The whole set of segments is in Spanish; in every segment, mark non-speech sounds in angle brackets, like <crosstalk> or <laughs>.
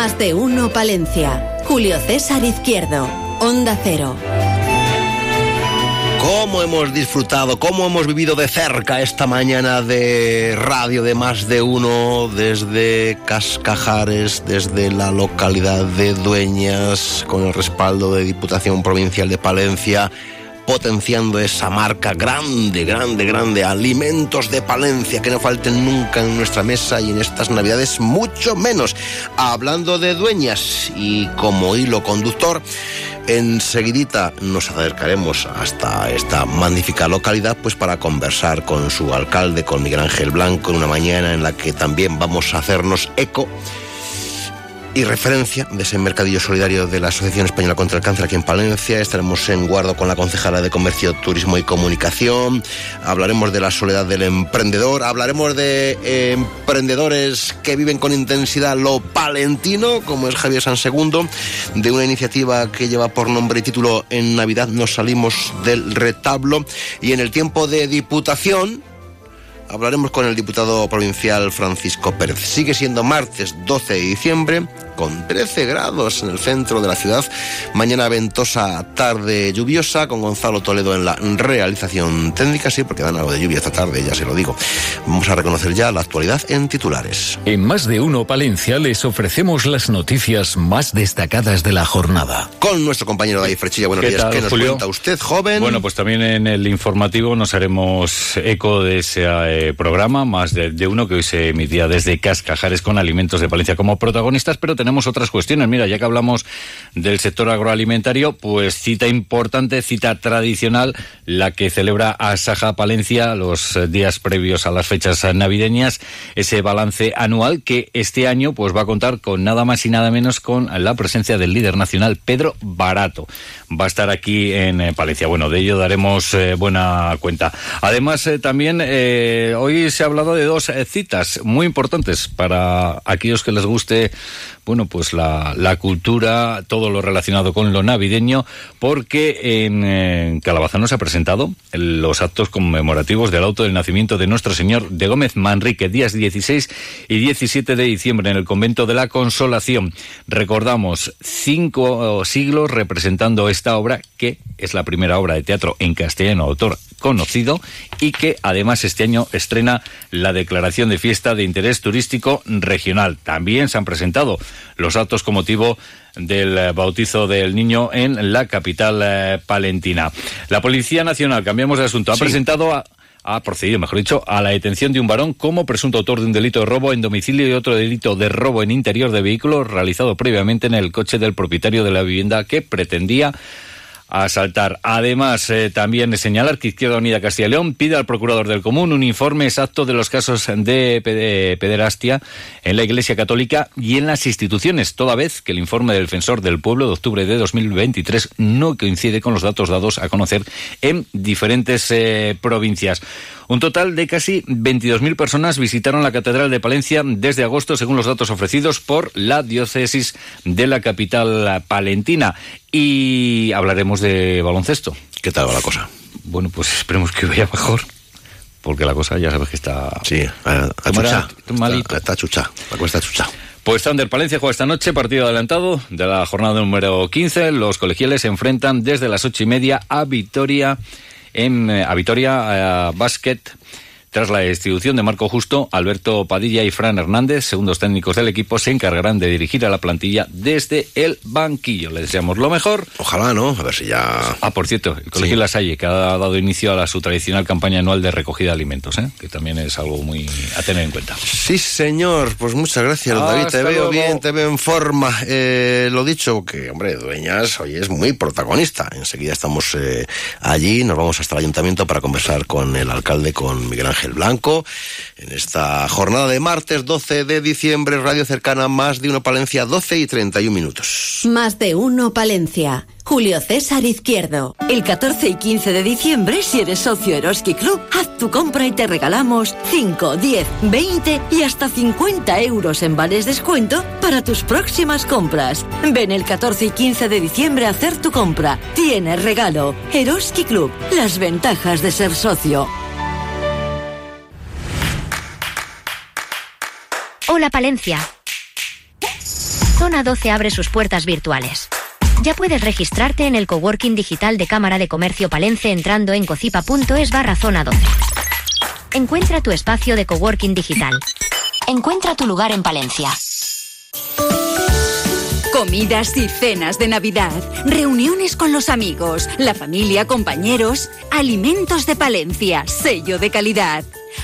Más de uno Palencia. Julio César Izquierdo. Onda Cero. ¿Cómo hemos disfrutado, cómo hemos vivido de cerca esta mañana de radio de más de uno desde Cascajares, desde la localidad de Dueñas, con el respaldo de Diputación Provincial de Palencia? Potenciando esa marca grande, grande, grande, alimentos de Palencia que no falten nunca en nuestra mesa y en estas navidades mucho menos. Hablando de dueñas y como hilo conductor, enseguidita nos acercaremos hasta esta magnífica localidad pues para conversar con su alcalde, con Miguel Ángel Blanco, en una mañana en la que también vamos a hacernos eco y referencia de ese mercadillo solidario de la Asociación Española contra el Cáncer aquí en Palencia. Estaremos en guardo con la concejala de Comercio, Turismo y Comunicación. Hablaremos de la soledad del emprendedor. Hablaremos de eh, emprendedores que viven con intensidad lo palentino, como es Javier San Segundo, de una iniciativa que lleva por nombre y título En Navidad nos salimos del retablo. Y en el tiempo de diputación, hablaremos con el diputado provincial Francisco Pérez. Sigue siendo martes 12 de diciembre con 13 grados en el centro de la ciudad. Mañana ventosa, tarde lluviosa, con Gonzalo Toledo en la realización técnica, sí, porque dan algo de lluvia esta tarde, ya se lo digo. Vamos a reconocer ya la actualidad en titulares. En más de uno Palencia les ofrecemos las noticias más destacadas de la jornada. Con nuestro compañero David Frechilla, buenos días. Tal, ¿Qué nos Julio? cuenta usted, joven? Bueno, pues también en el informativo nos haremos eco de ese eh, programa, más de, de, uno que hoy se emitía desde Cascajares con alimentos de Palencia como protagonistas, pero tenemos otras cuestiones. Mira, ya que hablamos del sector agroalimentario, pues cita importante, cita tradicional, la que celebra Asaja Palencia los días previos a las fechas navideñas, ese balance anual que este año pues va a contar con nada más y nada menos con la presencia del líder nacional Pedro Barato. Va a estar aquí en eh, Palencia. Bueno, de ello daremos eh, buena cuenta. Además, eh, también hoy se ha hablado de dos citas muy importantes para aquellos que les guste bueno, pues la, cultura, todo lo relacionado con lo navideño, porque en, en Calabazano se ha presentado los actos conmemorativos del auto del nacimiento de nuestro Señor de Gómez Manrique, días 16 y 17 de diciembre en el convento de la Consolación. Recordamos cinco siglos representando esta obra, que es la primera obra de teatro en castellano, autor conocido y que además este año estrena la declaración de fiesta de interés turístico regional. También se han presentado los actos con motivo del bautizo del niño en la capital eh, palentina. La Policía Nacional, cambiamos de asunto, ha sí. presentado a ha procedido, mejor dicho, a la detención de un varón como presunto autor de un delito de robo en domicilio y otro delito de robo en interior de vehículo realizado previamente en el coche del propietario de la vivienda que pretendía asaltar. Además, eh, también señalar que Izquierda Unida Castilla y León pide al procurador del común un informe exacto de los casos de pederastia en la Iglesia Católica y en las instituciones, toda vez que el informe del defensor del pueblo de octubre de 2023 no coincide con los datos dados a conocer en diferentes eh, provincias. Un total de casi 22.000 personas visitaron la Catedral de Palencia desde agosto, según los datos ofrecidos por la diócesis de la capital palentina. Y hablaremos de baloncesto. ¿Qué tal va la cosa? Bueno, pues esperemos que vaya mejor. Porque la cosa ya sabes que está... Sí, a, a chucha. Está, está chucha. La cosa está chucha. Pues Thunder Palencia juega esta noche, partido adelantado de la jornada número 15. Los colegiales se enfrentan desde las ocho y media a Vitoria en a Vitoria a Basket. Tras la destitución de Marco Justo, Alberto Padilla y Fran Hernández, segundos técnicos del equipo, se encargarán de dirigir a la plantilla desde el banquillo. Les deseamos lo mejor. Ojalá, ¿no? A ver si ya. Ah, por cierto, el Colegio sí. La Salle, que ha dado inicio a la, su tradicional campaña anual de recogida de alimentos, ¿eh? que también es algo muy a tener en cuenta. Sí, señor. Pues muchas gracias, ah, David. Te veo luego. bien, te veo en forma. Eh, lo dicho, que, hombre, Dueñas hoy es muy protagonista. Enseguida estamos eh, allí, nos vamos hasta el ayuntamiento para conversar con el alcalde, con Miguel Ángel. Ángel Blanco. En esta jornada de martes 12 de diciembre, Radio Cercana, más de uno Palencia, 12 y 31 minutos. Más de uno Palencia. Julio César Izquierdo. El 14 y 15 de diciembre, si eres socio Eroski Club, haz tu compra y te regalamos 5, 10, 20 y hasta 50 euros en vales descuento para tus próximas compras. Ven el 14 y 15 de diciembre a hacer tu compra. Tienes regalo. Eroski Club. Las ventajas de ser socio. Hola Palencia. Zona 12 abre sus puertas virtuales. Ya puedes registrarte en el coworking digital de Cámara de Comercio Palencia entrando en cocipa.es barra zona 12. Encuentra tu espacio de coworking digital. Encuentra tu lugar en Palencia. Comidas y cenas de Navidad, reuniones con los amigos, la familia, compañeros, alimentos de Palencia, sello de calidad.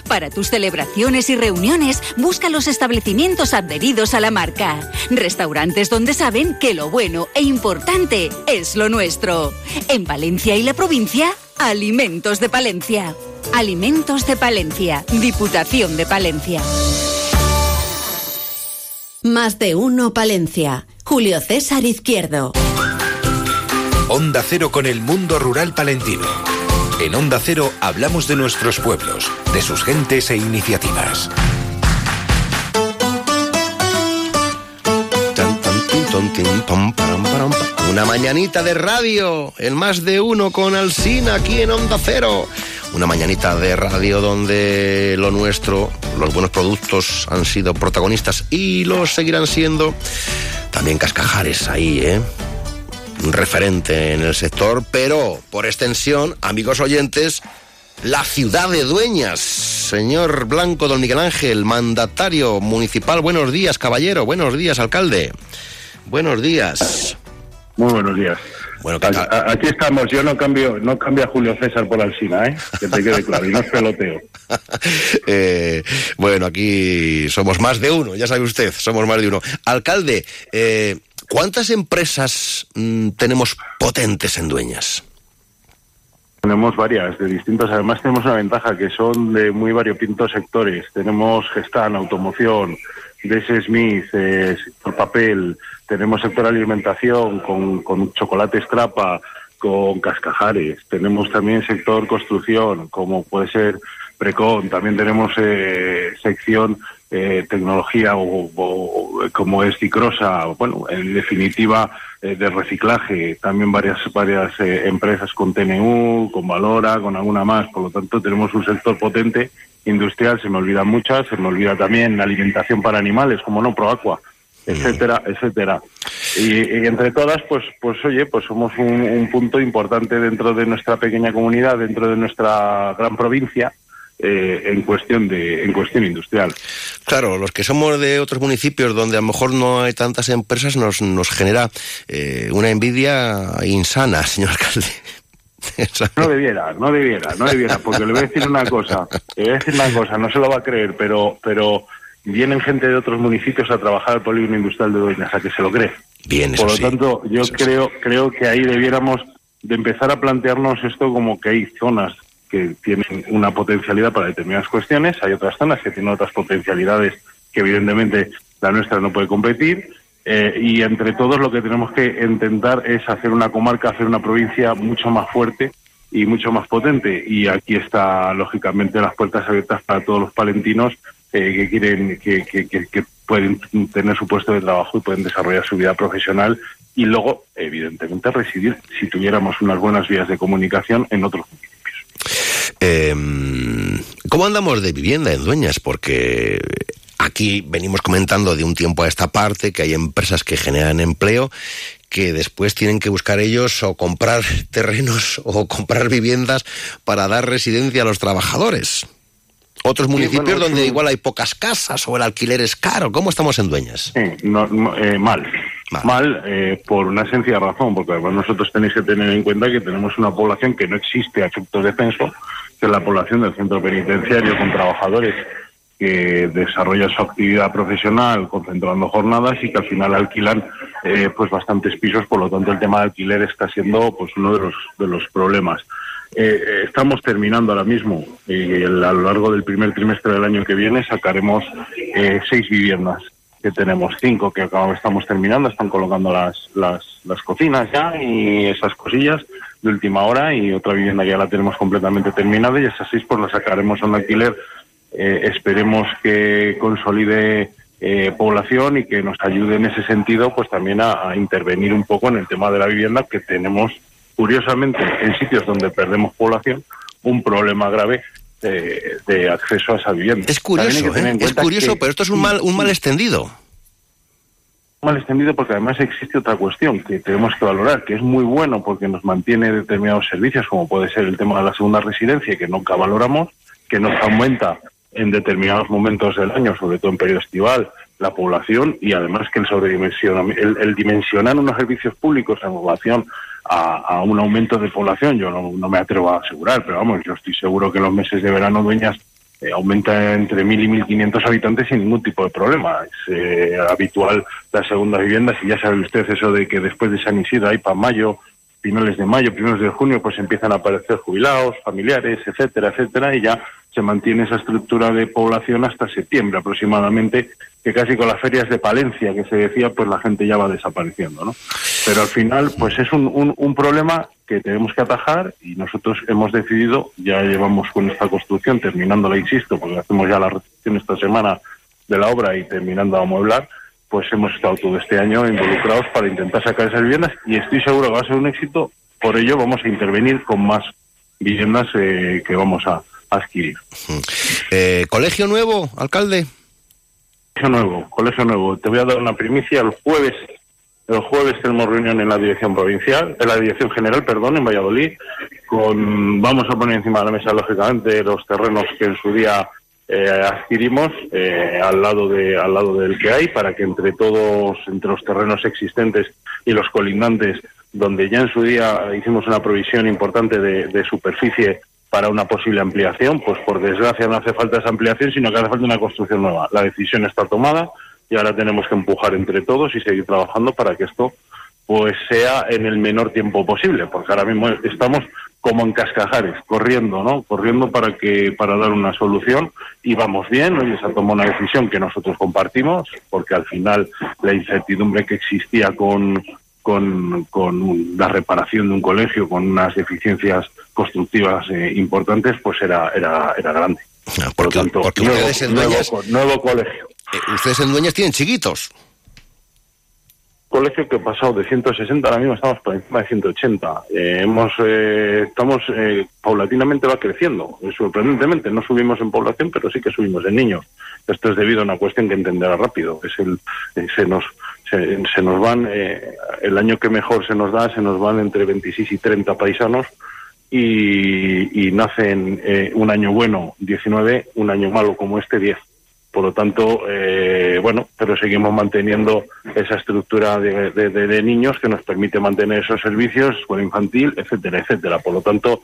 Para tus celebraciones y reuniones, busca los establecimientos adheridos a la marca. Restaurantes donde saben que lo bueno e importante es lo nuestro. En Valencia y la provincia, Alimentos de Palencia. Alimentos de Palencia, Diputación de Palencia. Más de uno Palencia. Julio César Izquierdo. Onda Cero con el mundo rural palentino. En Onda Cero hablamos de nuestros pueblos, de sus gentes e iniciativas. Una mañanita de radio, el más de uno con Alsina aquí en Onda Cero. Una mañanita de radio donde lo nuestro, los buenos productos han sido protagonistas y lo seguirán siendo. También cascajares ahí, ¿eh? Referente en el sector, pero por extensión, amigos oyentes, la ciudad de Dueñas. Señor Blanco, don Miguel Ángel, mandatario municipal, buenos días, caballero, buenos días, alcalde. Buenos días. Muy buenos días. Bueno, aquí estamos, yo no cambio, no cambio a Julio César por Alsina, ¿eh? Que te quede claro, y no es peloteo. <laughs> eh, bueno, aquí somos más de uno, ya sabe usted, somos más de uno. Alcalde, eh, ¿cuántas empresas mmm, tenemos potentes en Dueñas? Tenemos varias, de distintas. Además, tenemos una ventaja que son de muy variopintos sectores. Tenemos Gestan, automoción, DS Smith, eh, sector papel, tenemos sector alimentación con, con chocolate Strapa, con cascajares. Tenemos también sector construcción, como puede ser Precon. También tenemos eh, sección eh, tecnología o, como es Cicrosa. Bueno, en definitiva, eh, de reciclaje. También varias, varias eh, empresas con TNU, con Valora, con alguna más. Por lo tanto, tenemos un sector potente industrial. Se me olvidan muchas. Se me olvida también alimentación para animales, como no, Proaqua etcétera, etcétera. Y, y, entre todas, pues, pues oye, pues somos un, un, punto importante dentro de nuestra pequeña comunidad, dentro de nuestra gran provincia. Eh, en cuestión de en cuestión industrial. Claro, los que somos de otros municipios donde a lo mejor no hay tantas empresas nos, nos genera eh, una envidia insana, señor alcalde. <laughs> No debiera, no debiera, no debiera, porque le voy a decir una cosa, le voy a decir una cosa, no se lo va a creer, pero, pero vienen gente de otros municipios a trabajar al polígono industrial de Dueñas, a que se lo cree. Bien, Por lo sí. tanto, yo eso creo, sí. creo que ahí debiéramos de empezar a plantearnos esto como que hay zonas que tienen una potencialidad para determinadas cuestiones, hay otras zonas que tienen otras potencialidades que evidentemente la nuestra no puede competir, eh, y entre todos lo que tenemos que intentar es hacer una comarca, hacer una provincia mucho más fuerte y mucho más potente. Y aquí está, lógicamente, las puertas abiertas para todos los palentinos eh, que quieren, que, que, pueden tener su puesto de trabajo y pueden desarrollar su vida profesional y luego, evidentemente, residir, si tuviéramos unas buenas vías de comunicación, en otros municipios. Eh, ¿Cómo andamos de vivienda en Dueñas? Porque aquí venimos comentando de un tiempo a esta parte que hay empresas que generan empleo que después tienen que buscar ellos o comprar <laughs> terrenos o comprar viviendas para dar residencia a los trabajadores. Otros municipios sí, bueno, donde sí. igual hay pocas casas o el alquiler es caro. ¿Cómo estamos en Dueñas? No, no, eh, mal. Mal, mal eh, por una sencilla razón, porque además nosotros tenéis que tener en cuenta que tenemos una población que no existe a efectos de censo, que es la población del centro penitenciario con trabajadores que desarrollan su actividad profesional concentrando jornadas y que al final alquilan eh, pues bastantes pisos, por lo tanto el tema de alquiler está siendo pues uno de los de los problemas. eh, estamos terminando ahora mismo y a lo largo del primer trimestre del año que viene sacaremos eh, seis viviendas que tenemos cinco que acabamos, estamos terminando, están colocando las, las, las cocinas ya y esas cosillas de última hora y otra vivienda ya la tenemos completamente terminada y esas seis pues las sacaremos a un alquiler. Eh, esperemos que consolide eh, población y que nos ayude en ese sentido pues también a, a intervenir un poco en el tema de la vivienda que tenemos curiosamente en sitios donde perdemos población un problema grave de, de acceso a esa vivienda. Es curioso, ¿eh? es curioso, pero esto es un mal, un mal extendido. mal extendido porque además existe otra cuestión que tenemos que valorar, que es muy bueno porque nos mantiene determinados servicios, como puede ser el tema de la segunda residencia, que nunca valoramos, que nos aumenta en determinados momentos del año, sobre todo en periodo estival, la población y además que el sobredimensionamiento, el, el dimensionar unos servicios públicos en relación a, un aumento de población, yo no, me atrevo a asegurar, pero vamos, yo estoy seguro que los meses de verano Dueñas eh, aumenta entre 1.000 y 1.500 habitantes sin ningún tipo de problema. Es eh, habitual las segundas viviendas y ya sabe usted eso de que después de San Isidro hay para mayo, finales de mayo, primeros de junio, pues empiezan a aparecer jubilados, familiares, etcétera, etcétera, y ya se mantiene esa estructura de población hasta septiembre aproximadamente, que casi con las ferias de Palencia que se decía, pues la gente ya va desapareciendo, ¿no? Pero al final, pues es un, un, un problema que tenemos que atajar y nosotros hemos decidido, ya llevamos con esta construcción, terminándola, insisto, porque hacemos ya la recepción esta semana de la obra y terminando a amueblar, pues hemos estado todo este año involucrados para intentar sacar esas viviendas y estoy seguro que va a ser un éxito. Por ello vamos a intervenir con más viviendas eh, que vamos a, adquirir. Eh, ¿Colegio nuevo, alcalde? Colegio nuevo, colegio nuevo. Te voy a dar una primicia. El jueves, el jueves tenemos reunión en la dirección provincial, en la dirección general, perdón, en Valladolid. Con, vamos a poner encima de la mesa, lógicamente, los terrenos que en su día eh, adquirimos eh, al lado de al lado del que hay para que entre todos entre los terrenos existentes y los colindantes donde ya en su día hicimos una provisión importante de, de superficie para una posible ampliación, pues por desgracia no hace falta esa ampliación, sino que hace falta una construcción nueva. La decisión está tomada y ahora tenemos que empujar entre todos y seguir trabajando para que esto pues sea en el menor tiempo posible, porque ahora mismo estamos como en cascajares, corriendo, ¿no? Corriendo para que para dar una solución y vamos bien, hoy se ha tomado una decisión que nosotros compartimos, porque al final la incertidumbre que existía con con, con la reparación de un colegio con unas deficiencias constructivas eh, importantes, pues era era era grande. Porque, Por lo tanto, porque nuevo, ustedes en Dueñas, nuevo colegio. eh, ustedes en Dueñas tienen chiquitos. Colegio que ha pasado de 160, ahora mismo estamos por encima de 180. Eh, hemos, eh, estamos, eh, paulatinamente va creciendo, eh, sorprendentemente. No subimos en población, pero sí que subimos en niños. Esto es debido a una cuestión que entenderá rápido. Es el, eh, se nos, se, se nos van, eh, el año que mejor se nos da, se nos van entre 26 y 30 paisanos y, y nacen un año bueno 19, un año malo como este 10. Por lo tanto, eh, bueno, pero seguimos manteniendo esa estructura de, niños que nos permite mantener esos servicios, escuela infantil, etcétera, etcétera. Por lo tanto,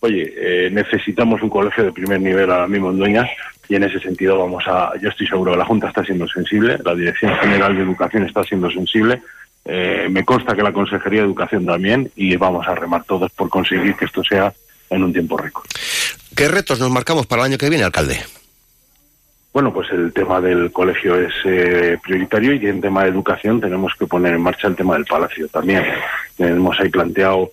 oye, eh, necesitamos un colegio de primer nivel ahora mismo en Dueñas y en ese sentido vamos a, yo estoy seguro que la Junta está siendo sensible, la Dirección General de Educación está siendo sensible, eh, me consta que la Consejería de Educación también y vamos a remar todos por conseguir que esto sea en un tiempo récord. ¿Qué retos nos marcamos para el año que viene, alcalde? Bueno, pues el tema del colegio es eh, prioritario y en tema de educación tenemos que poner en marcha el tema del palacio también. Hemos ahí planteado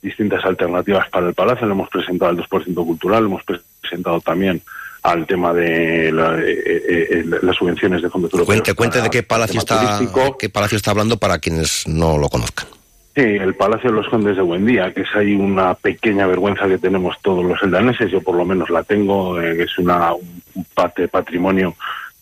distintas alternativas para el palacio, le hemos presentado al 2% cultural, hemos presentado también al tema de la- eh, eh, eh, las subvenciones de fondos europeos. Cuente, cuente de qué palacio está, qué palacio está hablando para quienes no lo conozcan. Sí, el Palacio de los Condes de Buendía, que es ahí una pequeña vergüenza que tenemos todos los eldaneses, yo por lo menos la tengo, eh, que es una un parte patrimonio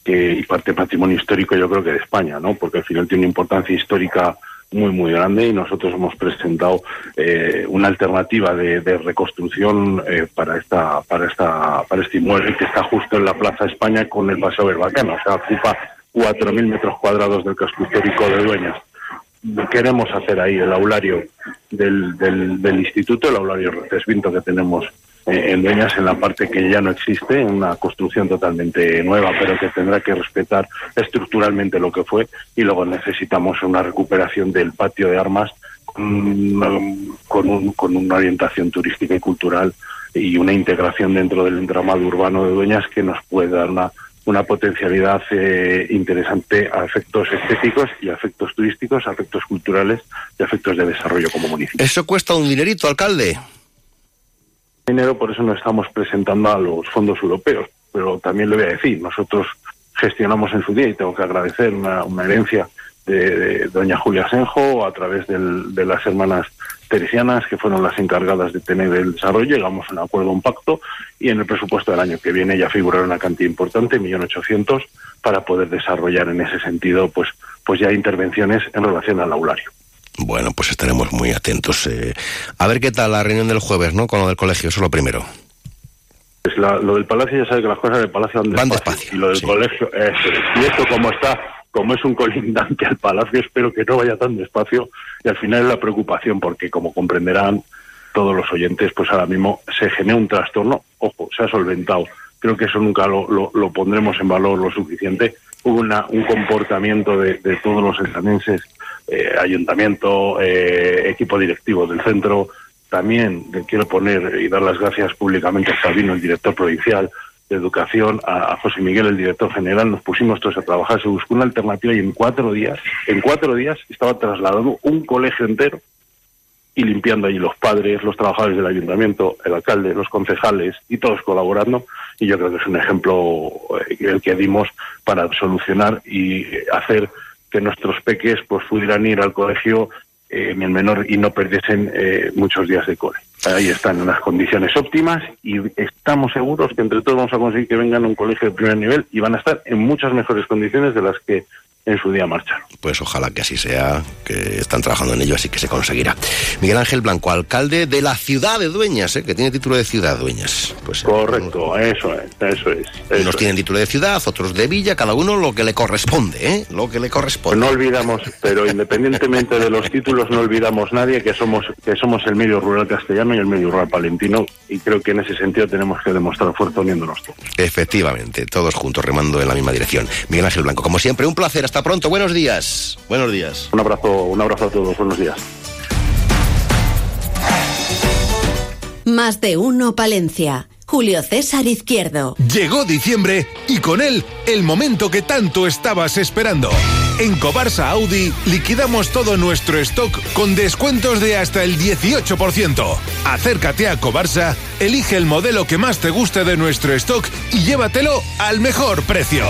que, y parte patrimonio histórico yo creo que de España, ¿no? Porque al final tiene una importancia histórica muy muy grande y nosotros hemos presentado eh, una alternativa de, reconstrucción eh, para esta para esta para este inmueble que está justo en la Plaza España con el Paseo Berbacano, o sea ocupa 4.000 metros cuadrados del casco histórico de Dueñas. Queremos hacer ahí el aulario del, del, del instituto, el aulario Retesvinto que tenemos en Dueñas en la parte que ya no existe, una construcción totalmente nueva, pero que tendrá que respetar estructuralmente lo que fue y luego necesitamos una recuperación del patio de armas con, un, con una orientación turística y cultural y una integración dentro del entramado urbano de Dueñas que nos puede dar una, una potencialidad eh, interesante a efectos estéticos y a efectos turísticos, a efectos culturales y a efectos de desarrollo como municipio. ¿Eso cuesta un dinerito, alcalde? Dinero, por eso no estamos presentando a los fondos europeos, pero también le voy a decir, nosotros gestionamos en su día y tengo que agradecer una, herencia de, doña Julia Senjo a través de las hermanas teresianas que fueron las encargadas de tener el desarrollo, llegamos a un acuerdo, un pacto y en el presupuesto del año que viene ya figurará una cantidad importante, millón ochocientos, para poder desarrollar en ese sentido pues, pues ya intervenciones en relación al aulario. Bueno, pues estaremos muy atentos. Eh. A ver qué tal la reunión del jueves, ¿no? Con lo del colegio, eso es lo primero. Pues lo del palacio ya sabe que las cosas del palacio van despacio. y lo del colegio, y esto como está como es un colindante al palacio, espero que no vaya tan despacio y al final es la preocupación porque como comprenderán todos los oyentes, pues ahora mismo se genera un trastorno, ojo, se ha solventado, creo que eso nunca lo, lo, pondremos en valor lo suficiente, hubo una, un comportamiento de, todos los estanenses, eh, ayuntamiento, eh, equipo directivo del centro, también quiero poner y dar las gracias públicamente a Sabino, el director provincial, de Educación, a, José Miguel, el director general, nos pusimos todos a trabajar, se buscó una alternativa y en cuatro días, en cuatro días estaba trasladando un colegio entero y limpiando allí los padres, los trabajadores del ayuntamiento, el alcalde, los concejales y todos colaborando. Y yo creo que es un ejemplo eh, el que dimos para solucionar y hacer que nuestros peques pues pudieran ir al colegio eh, en el menor y no perdiesen eh, muchos días de cole ahí están en unas condiciones óptimas y estamos seguros que entre todos vamos a conseguir que vengan a un colegio de primer nivel y van a estar en muchas mejores condiciones de las que en su día marcharon. Pues ojalá que así sea, que están trabajando en ello, así que se conseguirá. Miguel Ángel Blanco, alcalde de la ciudad de Dueñas, ¿eh? que tiene título de ciudad Dueñas. Pues, eh, Correcto, eso es, eso es. unos tienen título de ciudad, otros de villa, cada uno lo que le corresponde, ¿eh? Lo que le corresponde. no olvidamos, pero independientemente de los títulos, no olvidamos nadie que somos, que somos el medio rural castellano y el medio rural palentino, y creo que en ese sentido tenemos que demostrar fuerza uniéndonos todos. Efectivamente, todos juntos remando en la misma dirección. Miguel Ángel Blanco, como siempre, un placer hasta pronto. Buenos días. Buenos días. Un abrazo, un abrazo a todos. Buenos días. Más de uno, Palencia. Julio César Izquierdo. Llegó diciembre y con él el momento que tanto estabas esperando. En Cobarsa Audi liquidamos todo nuestro stock con descuentos de hasta el 18%. Acércate a Cobarsa, elige el modelo que más te guste de nuestro stock y llévatelo al mejor precio.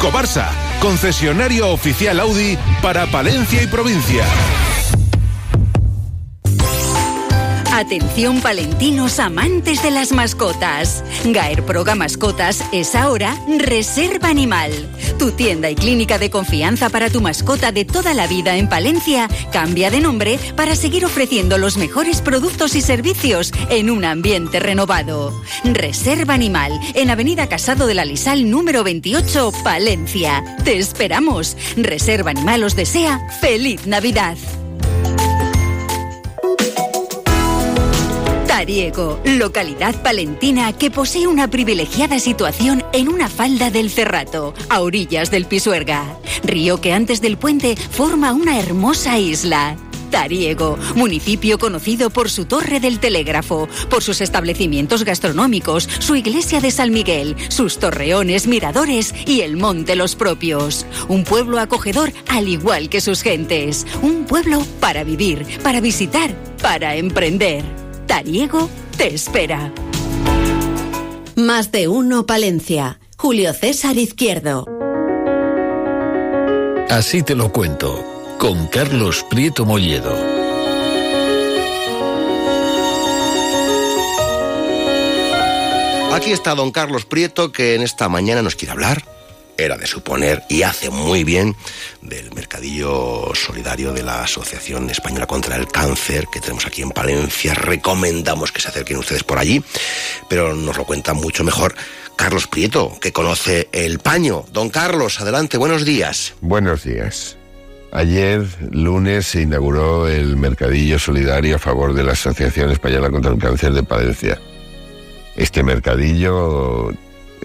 Cobarsa, concesionario oficial Audi para Palencia y provincia. Atención palentinos amantes de las mascotas. Gaer Proga Mascotas es ahora Reserva Animal. Tu tienda y clínica de confianza para tu mascota de toda la vida en Palencia cambia de nombre para seguir ofreciendo los mejores productos y servicios en un ambiente renovado. Reserva Animal en Avenida Casado de la Lisal número 28, Palencia. Te esperamos. Reserva Animal os desea feliz Navidad. Tariego, localidad palentina que posee una privilegiada situación en una falda del Cerrato, a orillas del Pisuerga, río que antes del puente forma una hermosa isla. Tariego, municipio conocido por su torre del telégrafo, por sus establecimientos gastronómicos, su iglesia de San Miguel, sus torreones, miradores y el monte Los Propios. Un pueblo acogedor al igual que sus gentes. Un pueblo para vivir, para visitar, para emprender. Tariego te espera. Más de uno Palencia. Julio César Izquierdo. Así te lo cuento, con Carlos Prieto Molledo. Aquí está don Carlos Prieto que en esta mañana nos quiere hablar era de suponer y hace muy bien del mercadillo solidario de la Asociación Española contra el Cáncer que tenemos aquí en Palencia. Recomendamos que se acerquen ustedes por allí, pero nos lo cuenta mucho mejor Carlos Prieto, que conoce el paño. Don Carlos, adelante, buenos días. Buenos días. Ayer, lunes, se inauguró el mercadillo solidario a favor de la Asociación Española contra el Cáncer de Palencia. Este mercadillo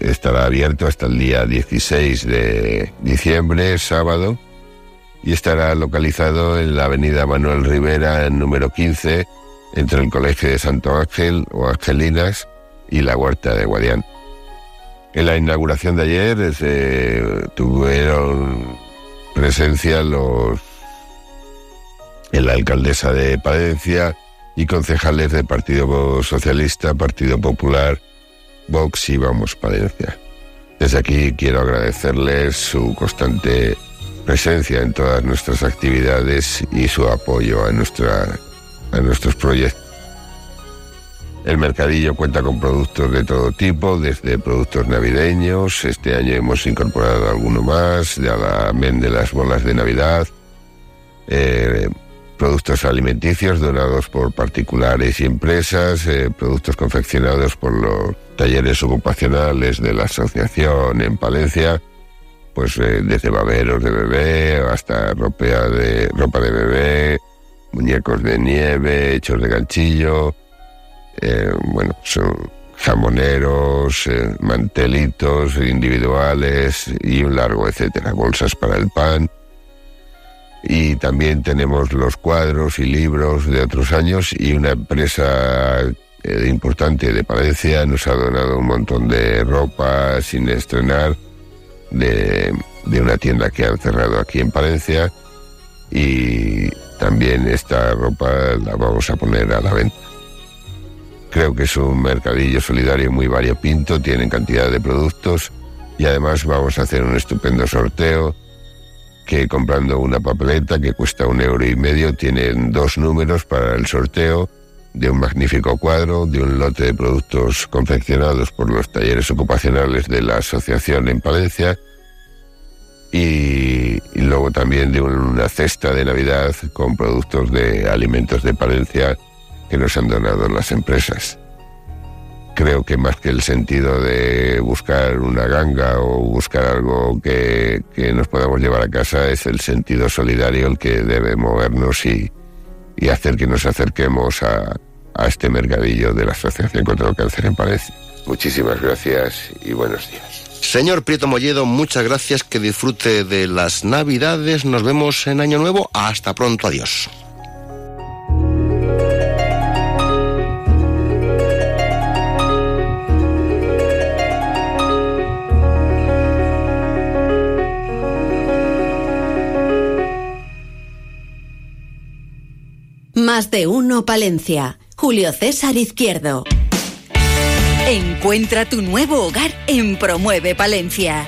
estará abierto hasta el día 16 de diciembre, sábado, y estará localizado en la avenida Manuel Rivera, número 15, entre el Colegio de Santo Ángel o Angelinas y la Huerta de Guadián. En la inauguración de ayer se tuvieron presencia los la alcaldesa de Palencia y concejales del Partido Socialista, Partido Popular, Vox y Vamos Palencia. Desde aquí quiero agradecerles su constante presencia en todas nuestras actividades y su apoyo a, nuestra, a nuestros proyectos. El mercadillo cuenta con productos de todo tipo, desde productos navideños, este año hemos incorporado alguno más, la de las bolas de Navidad, eh, productos alimenticios donados por particulares y empresas, eh, productos confeccionados por los talleres ocupacionales de la asociación en Palencia, pues eh, desde baberos de bebé hasta ropa de, ropa de bebé, muñecos de nieve, hechos de ganchillo, eh, bueno, jamoneros, mantelitos individuales y un largo etcétera, bolsas para el pan. Y también tenemos los cuadros y libros de otros años y una empresa importante de Palencia nos ha donado un montón de ropa sin estrenar de, una tienda que han cerrado aquí en Palencia y también esta ropa la vamos a poner a la venta. Creo que es un mercadillo solidario muy variopinto, tienen cantidad de productos y además vamos a hacer un estupendo sorteo que comprando una papeleta que cuesta un euro y medio tienen dos números para el sorteo de un magnífico cuadro, de un lote de productos confeccionados por los talleres ocupacionales de la asociación en Palencia y, luego también de una cesta de Navidad con productos de alimentos de Palencia que nos han donado las empresas. Creo que más que el sentido de buscar una ganga o buscar algo que, que nos podamos llevar a casa es el sentido solidario el que debe movernos y, y hacer que nos acerquemos a, este mercadillo de la Asociación contra el Cáncer en Palencia. Muchísimas gracias y buenos días. Señor Prieto Molledo, muchas gracias, que disfrute de las Navidades, nos vemos en Año Nuevo, hasta pronto, adiós. Más de uno, Palencia. Julio César Izquierdo. Encuentra tu nuevo hogar en Promueve Palencia.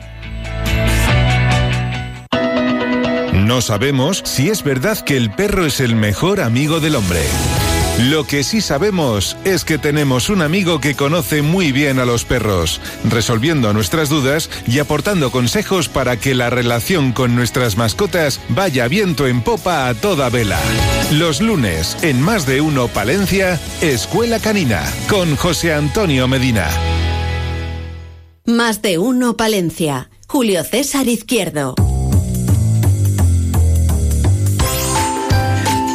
No sabemos si es verdad que el perro es el mejor amigo del hombre. Lo que sí sabemos es que tenemos un amigo que conoce muy bien a los perros, resolviendo nuestras dudas y aportando consejos para que la relación con nuestras mascotas vaya viento en popa a toda vela. Los lunes, en Más de Uno Palencia, Escuela Canina, con José Antonio Medina. Más de Uno Palencia, Julio César Izquierdo.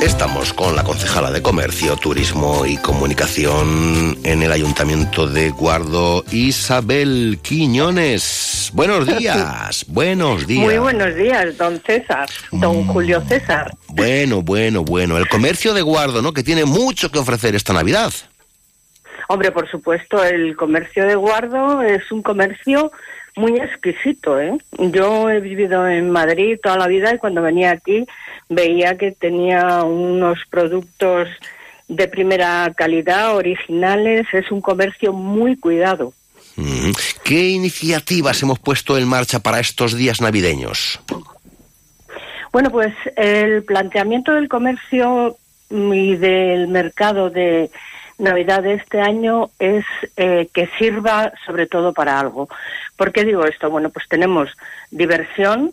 Estamos con la concejala de Comercio, Turismo y Comunicación en el Ayuntamiento de Guardo, Isabel Quiñones. Buenos <laughs> días, buenos días. Muy buenos días, don César, don mm. Julio César. Bueno, bueno, bueno. El comercio de Guardo, ¿no? Que tiene mucho que ofrecer esta Navidad. Hombre, por supuesto, el comercio de Guardo es un comercio muy exquisito, ¿eh? Yo he vivido en Madrid toda la vida y cuando venía aquí veía que tenía unos productos de primera calidad, originales, es un comercio muy cuidado. ¿Qué iniciativas hemos puesto en marcha para estos días navideños? Bueno, pues el planteamiento del comercio y del mercado de Navidad de este año es eh, que sirva sobre todo para algo. ¿Por qué digo esto? Bueno, pues tenemos diversión,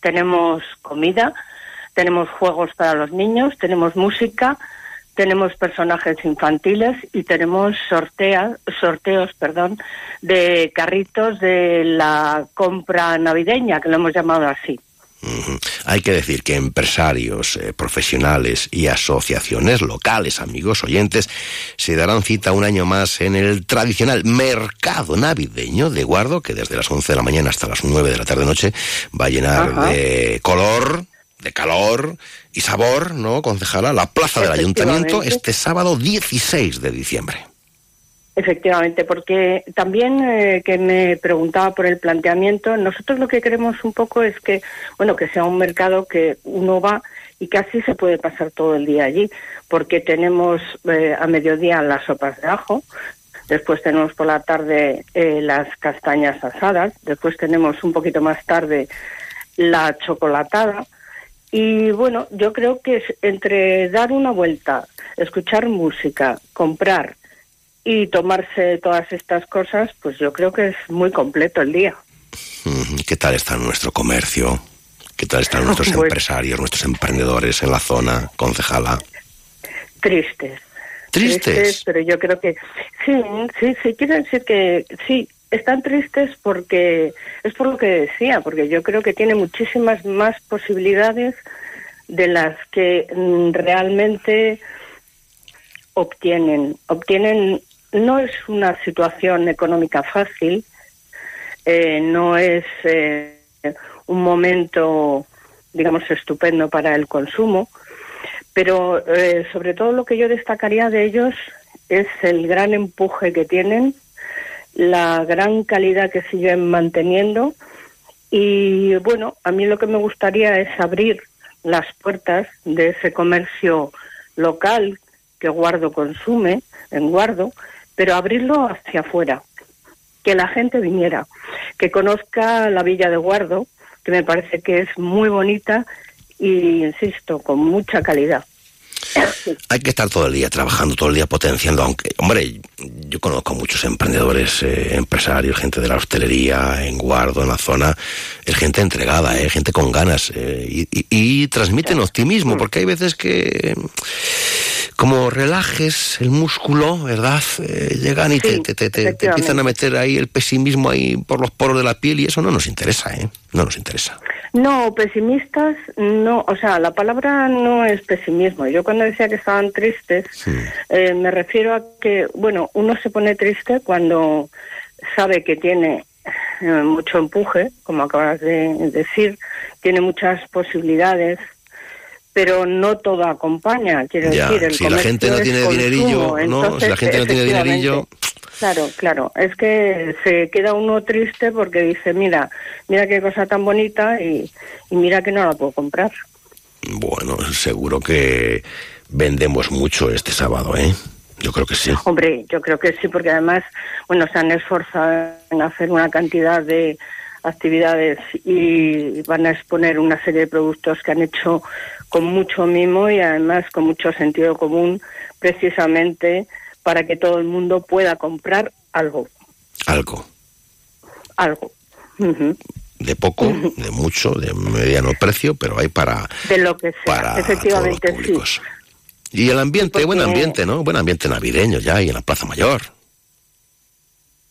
tenemos comida, tenemos juegos para los niños, tenemos música, tenemos personajes infantiles y tenemos sorteas, sorteos perdón, de carritos de la compra navideña, que lo hemos llamado así. Hay que decir que empresarios, eh, profesionales y asociaciones locales, amigos oyentes, se darán cita un año más en el tradicional mercado navideño de Guardo, que desde las 11 de la mañana hasta las 9 de la tarde-noche va a llenar de color, de calor y sabor, ¿no, concejala? La plaza del ayuntamiento este sábado 16 de diciembre. Efectivamente, porque también eh, que me preguntaba por el planteamiento, nosotros lo que queremos un poco es que, bueno, que sea un mercado que uno va y casi se puede pasar todo el día allí, porque tenemos eh, a mediodía las sopas de ajo, después tenemos por la tarde eh, las castañas asadas, después tenemos un poquito más tarde la chocolatada, y bueno, yo creo que es entre dar una vuelta, escuchar música, comprar, y tomarse todas estas cosas, pues yo creo que es muy completo el día. ¿Qué tal está nuestro comercio? ¿Qué tal están nuestros <laughs> empresarios, nuestros emprendedores en la zona, concejala? Tristes. ¿Tristes? pero yo creo que sí, sí, sí, quiero decir que sí, están tristes porque es por lo que decía, porque yo creo que tiene muchísimas más posibilidades de las que mm, realmente obtienen. Obtienen no es una situación económica fácil, eh, no es eh, un momento, digamos, estupendo para el consumo, pero eh, sobre todo lo que yo destacaría de ellos es el gran empuje que tienen, la gran calidad que siguen manteniendo y bueno, a mí lo que me gustaría es abrir las puertas de ese comercio local que Guardo consume, en Guardo, pero abrirlo hacia afuera, que la gente viniera, que conozca la Villa de Guardo, que me parece que es muy bonita y, insisto, con mucha calidad. <laughs> Hay que estar todo el día trabajando, todo el día potenciando, aunque, hombre, yo conozco muchos emprendedores, eh, empresarios, gente de la hostelería, en Guardo, en la zona, es gente entregada, eh, gente con ganas, eh, y, transmiten optimismo, porque hay veces que como relajes el músculo, ¿verdad? llegan y te, te, empiezan a meter ahí el pesimismo ahí por los poros de la piel y eso no nos interesa, ¿eh? No nos interesa. No, pesimistas, no, o sea, la palabra no es pesimismo. Yo cuando decía que estaban tristes, eh, me refiero a que, bueno, uno se pone triste cuando sabe que tiene eh, mucho empuje, como acabas de decir, tiene muchas posibilidades, pero no todo acompaña, quiero decir. El si la gente no tiene dinerillo, ¿no? si la gente no tiene dinerillo Claro, claro. Es que se queda uno triste porque dice, mira, mira qué cosa tan bonita y, mira que no la puedo comprar. Bueno, seguro que vendemos mucho este sábado, ¿eh? Yo creo que sí. Hombre, yo creo que sí, porque además, bueno, se han esforzado en hacer una cantidad de actividades y van a exponer una serie de productos que han hecho con mucho mimo y además con mucho sentido común, precisamente para que todo el mundo pueda comprar algo. Algo. Algo. De poco, de mucho, de mediano precio, pero hay para. De lo que sea, efectivamente, sí. Y el ambiente, buen ambiente, ¿no? Buen ambiente navideño ya y en la Plaza Mayor.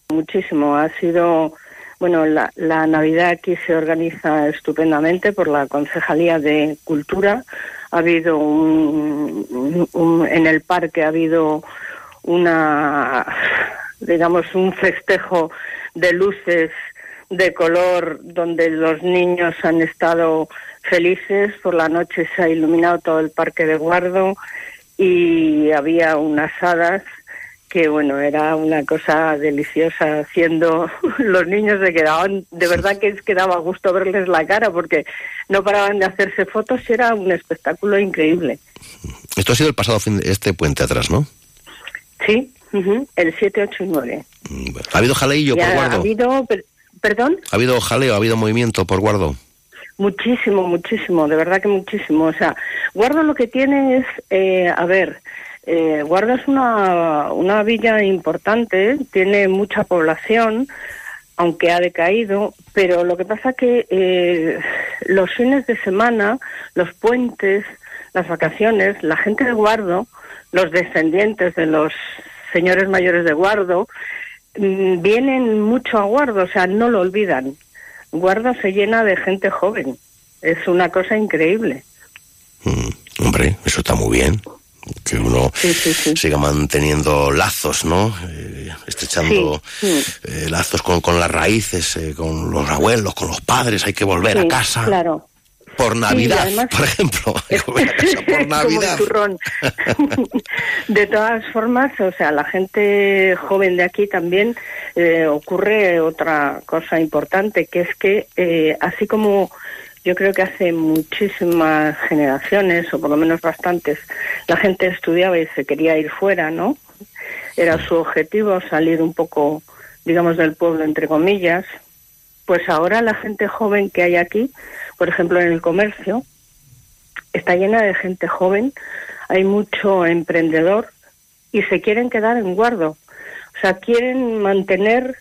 Muchísimo. Ha sido. Bueno, la, la Navidad aquí se organiza estupendamente por la Concejalía de Cultura. Ha habido un, un en el parque ha habido una, digamos, un festejo de luces de color donde los niños han estado felices. Por la noche se ha iluminado todo el parque de Guardo y había unas hadas que bueno, era una cosa deliciosa haciendo <laughs> los niños se quedaban, de verdad que quedaba gusto verles la cara porque no paraban de hacerse fotos y era un espectáculo increíble. Esto ha sido el pasado fin de este puente atrás, ¿no? Sí, el 7, 8 y 9. ¿Ha habido jaleillo por guardo? Ha habido, perdón. ¿Ha habido jaleo, ha habido movimiento por guardo? Muchísimo, muchísimo, de verdad que muchísimo. O sea, Guardo lo que tiene es, eh, a ver, eh, Guardo es una, una villa importante, tiene mucha población, aunque ha decaído, pero lo que pasa que eh, los fines de semana, los puentes, las vacaciones, la gente de Guardo los descendientes de los señores mayores de Guardo, mm, vienen mucho a Guardo, o sea, no lo olvidan. Guardo se llena de gente joven. Es una cosa increíble. Mm, hombre, eso está muy bien. Que uno siga manteniendo lazos, ¿no? Eh, estrechando eh, lazos con, con, las raíces, eh, con los abuelos, con los padres. Hay que volver a casa. Claro por Navidad, por ejemplo. <laughs> por Navidad. <laughs> de todas formas, o sea, la gente joven de aquí también eh, ocurre otra cosa importante, que es que eh, así como yo creo que hace muchísimas generaciones, o por lo menos bastantes, la gente estudiaba y se quería ir fuera, ¿no? Era su objetivo salir un poco, digamos, del pueblo, entre comillas. Pues ahora la gente joven que hay aquí, por ejemplo, en el comercio, está llena de gente joven, hay mucho emprendedor y se quieren quedar en guardo. O sea, quieren mantener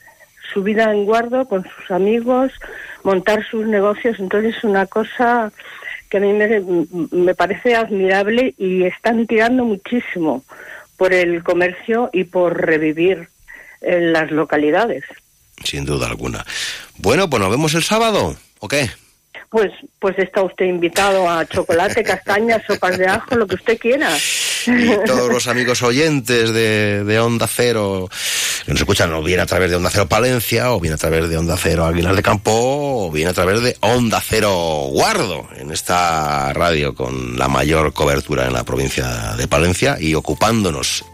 su vida en guardo con sus amigos, montar sus negocios. Entonces es una cosa que a mí me, me parece admirable y están tirando muchísimo por el comercio y por revivir en las localidades. Sin duda alguna. Bueno, pues nos vemos el sábado, ¿o qué? Pues, pues está usted invitado a chocolate, castañas, sopas de ajo, lo que usted quiera. Y <laughs> todos los amigos oyentes de, de Onda Cero que nos escuchan o bien a través de Onda Cero Palencia, o bien a través de Onda Cero Aguilar de Campo, o bien a través de Onda Cero Guardo, en esta radio con la mayor cobertura en la provincia de Palencia y ocupándonos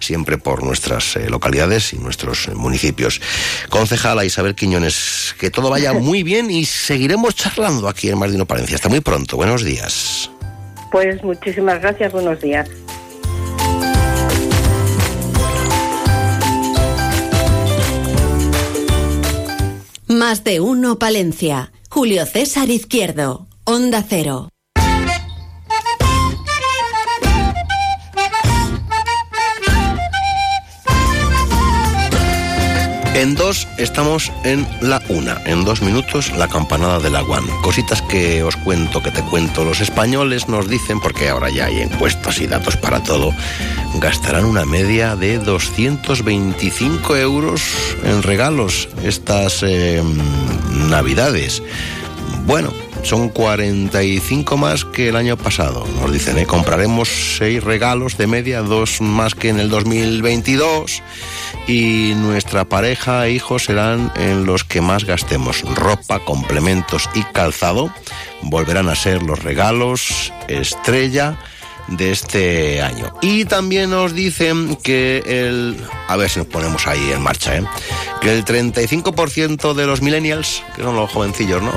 siempre por nuestras eh, localidades y nuestros municipios. Concejala Isabel Quiñones, que todo vaya <laughs> muy bien y seguiremos charlando aquí en Mardino Palencia. Hasta muy pronto. Buenos días. Pues muchísimas gracias. Buenos días. Más de uno Palencia. Julio César Izquierdo. Onda Cero. En dos estamos en la una. En dos minutos la campanada de la. Cositas que os cuento, que te cuento. Los españoles nos dicen, porque ahora ya hay encuestas y datos para todo, gastarán una media de 225 euros en regalos estas em, navidades. Bueno, son 45 más que el año pasado. Nos dicen, ¿eh? compraremos seis regalos de media, dos más que en el 2022 y nuestra pareja e hijos serán en los que más gastemos. Ropa, complementos y calzado volverán a ser los regalos estrella de este año. Y también nos dicen que el... A ver si nos ponemos ahí en marcha, ¿eh? Que el 35% de los millennials, que son los jovencillos, ¿no?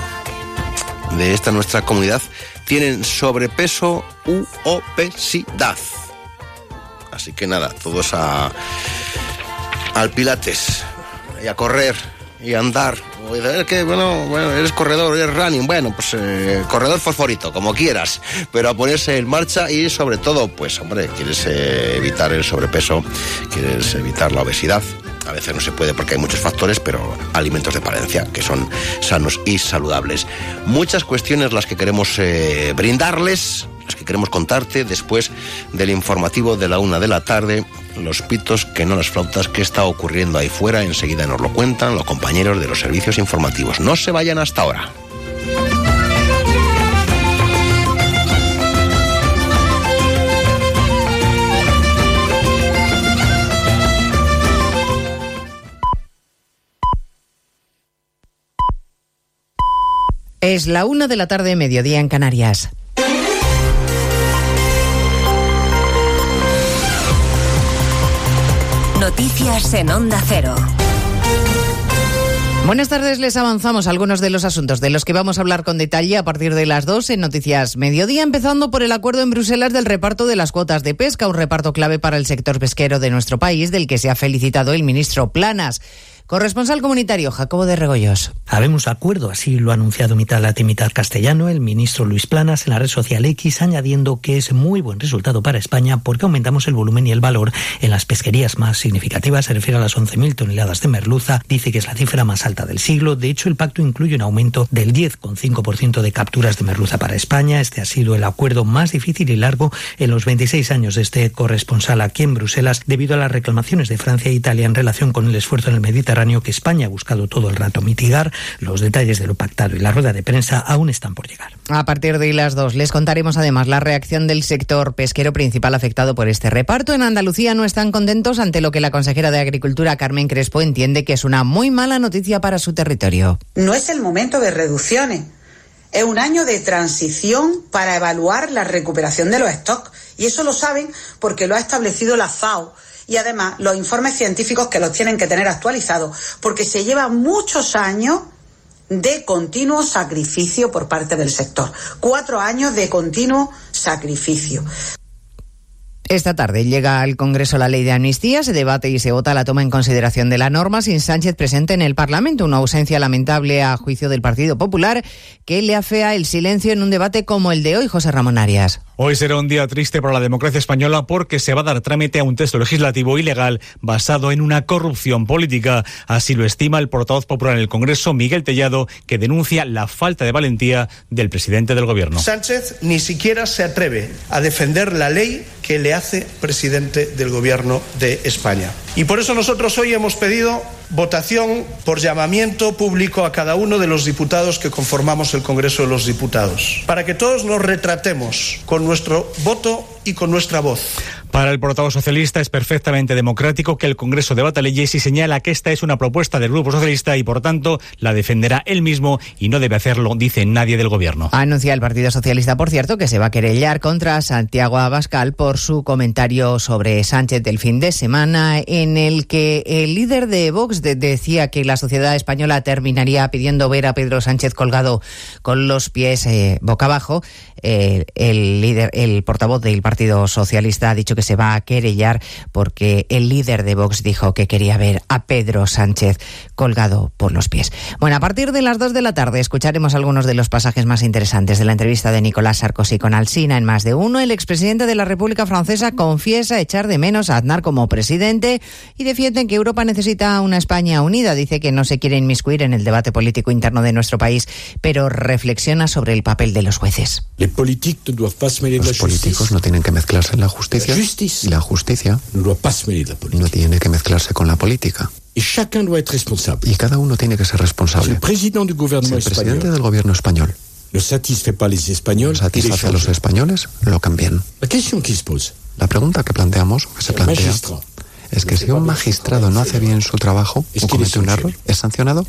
De esta nuestra comunidad, tienen sobrepeso u obesidad. Así que nada, todos a al pilates y a correr y a andar. Es que, bueno, bueno, eres corredor, eres running, bueno, pues eh, corredor fosforito, como quieras, pero a ponerse en marcha y sobre todo, pues hombre, quieres eh, evitar el sobrepeso, quieres evitar la obesidad. A veces no se puede porque hay muchos factores, pero alimentos de palencia que son sanos y saludables. Muchas cuestiones las que queremos eh, brindarles las que queremos contarte después del informativo de la una de la tarde. Los pitos que no las flautas, qué está ocurriendo ahí fuera, enseguida nos lo cuentan los compañeros de los servicios informativos. No se vayan hasta ahora. Es la una de la tarde, mediodía en Canarias. Noticias en Onda Cero. Buenas tardes, les avanzamos algunos de los asuntos de los que vamos a hablar con detalle a partir de las dos en Noticias Mediodía, empezando por el acuerdo en Bruselas del reparto de las cuotas de pesca, un reparto clave para el sector pesquero de nuestro país, del que se ha felicitado el ministro Planas. Corresponsal comunitario Jacobo de Regoyos. Habemos acuerdo, así lo ha anunciado mitad latín, mitad castellano el ministro Luis Planas en la red social X, añadiendo que es muy buen resultado para España porque aumentamos el volumen y el valor en las pesquerías más significativas. Se refiere a las 11.000 toneladas de merluza. Dice que es la cifra más alta del siglo. De hecho, el pacto incluye un aumento del 10,5% de capturas de merluza para España. Este ha sido el acuerdo más difícil y largo en los 26 años de este corresponsal aquí en Bruselas debido a las reclamaciones de Francia e Italia en relación con el esfuerzo en el Mediterráneo que España ha buscado todo el rato mitigar. Los detalles de lo pactado y la rueda de prensa aún están por llegar. A partir de las dos les contaremos además la reacción del sector pesquero principal afectado por este reparto. En Andalucía no están contentos ante lo que la consejera de Agricultura, Carmen Crespo, entiende que es una muy mala noticia para su territorio. No es el momento de reducciones. Es un año de transición para evaluar la recuperación de los stocks. Y eso lo saben porque lo ha establecido la FAO y además los informes científicos que los tienen que tener actualizados, porque se lleva muchos años de continuo sacrificio por parte del sector. Cuatro años de continuo sacrificio. Esta tarde llega al Congreso la ley de amnistía, se debate y se vota la toma en consideración de la norma sin Sánchez presente en el Parlamento, una ausencia lamentable a juicio del Partido Popular que le afea el silencio en un debate como el de hoy, José Ramón Arias. Hoy será un día triste para la democracia española porque se va a dar trámite a un texto legislativo ilegal basado en una corrupción política. Así lo estima el portavoz popular en el Congreso, Miguel Tellado, que denuncia la falta de valentía del presidente del Gobierno. Sánchez ni siquiera se atreve a defender la ley que le hace presidente del Gobierno de España. Y por eso nosotros hoy hemos pedido votación por llamamiento público a cada uno de los diputados que conformamos el Congreso de los Diputados, para que todos nos retratemos con nuestro voto y con nuestra voz. Para el portavoz socialista es perfectamente democrático que el Congreso debata leyes y señala que esta es una propuesta del Grupo Socialista y por tanto la defenderá él mismo y no debe hacerlo, dice nadie del Gobierno. Anuncia el Partido Socialista, por cierto, que se va a querellar contra Santiago Abascal por su comentario sobre Sánchez del fin de semana en el que el líder de Vox decía que la sociedad española terminaría pidiendo ver a Pedro Sánchez colgado con los pies eh, boca abajo. Eh, el líder, el portavoz del Partido Socialista ha dicho que se va a querellar porque el líder de Vox dijo que quería ver a Pedro Sánchez colgado por los pies. Bueno, a partir de las dos de la tarde escucharemos algunos de los pasajes más interesantes de la entrevista de Nicolás Sarkozy con Alsina en más de uno. El expresidente de la República Francesa confiesa echar de menos a Aznar como presidente y defiende que Europa necesita una España unida. Dice que no se quiere inmiscuir en el debate político interno de nuestro país, pero reflexiona sobre el papel de los jueces. Los políticos no tienen que mezclarse en la justicia. y la justicia no tiene que mezclarse con la política. Y cada uno tiene que ser responsable. Si el presidente del gobierno español. No satisface a los españoles, lo cambian. La pregunta que planteamos, que se plantea, es que si un magistrado no hace bien su trabajo o comete un error, ¿es sancionado?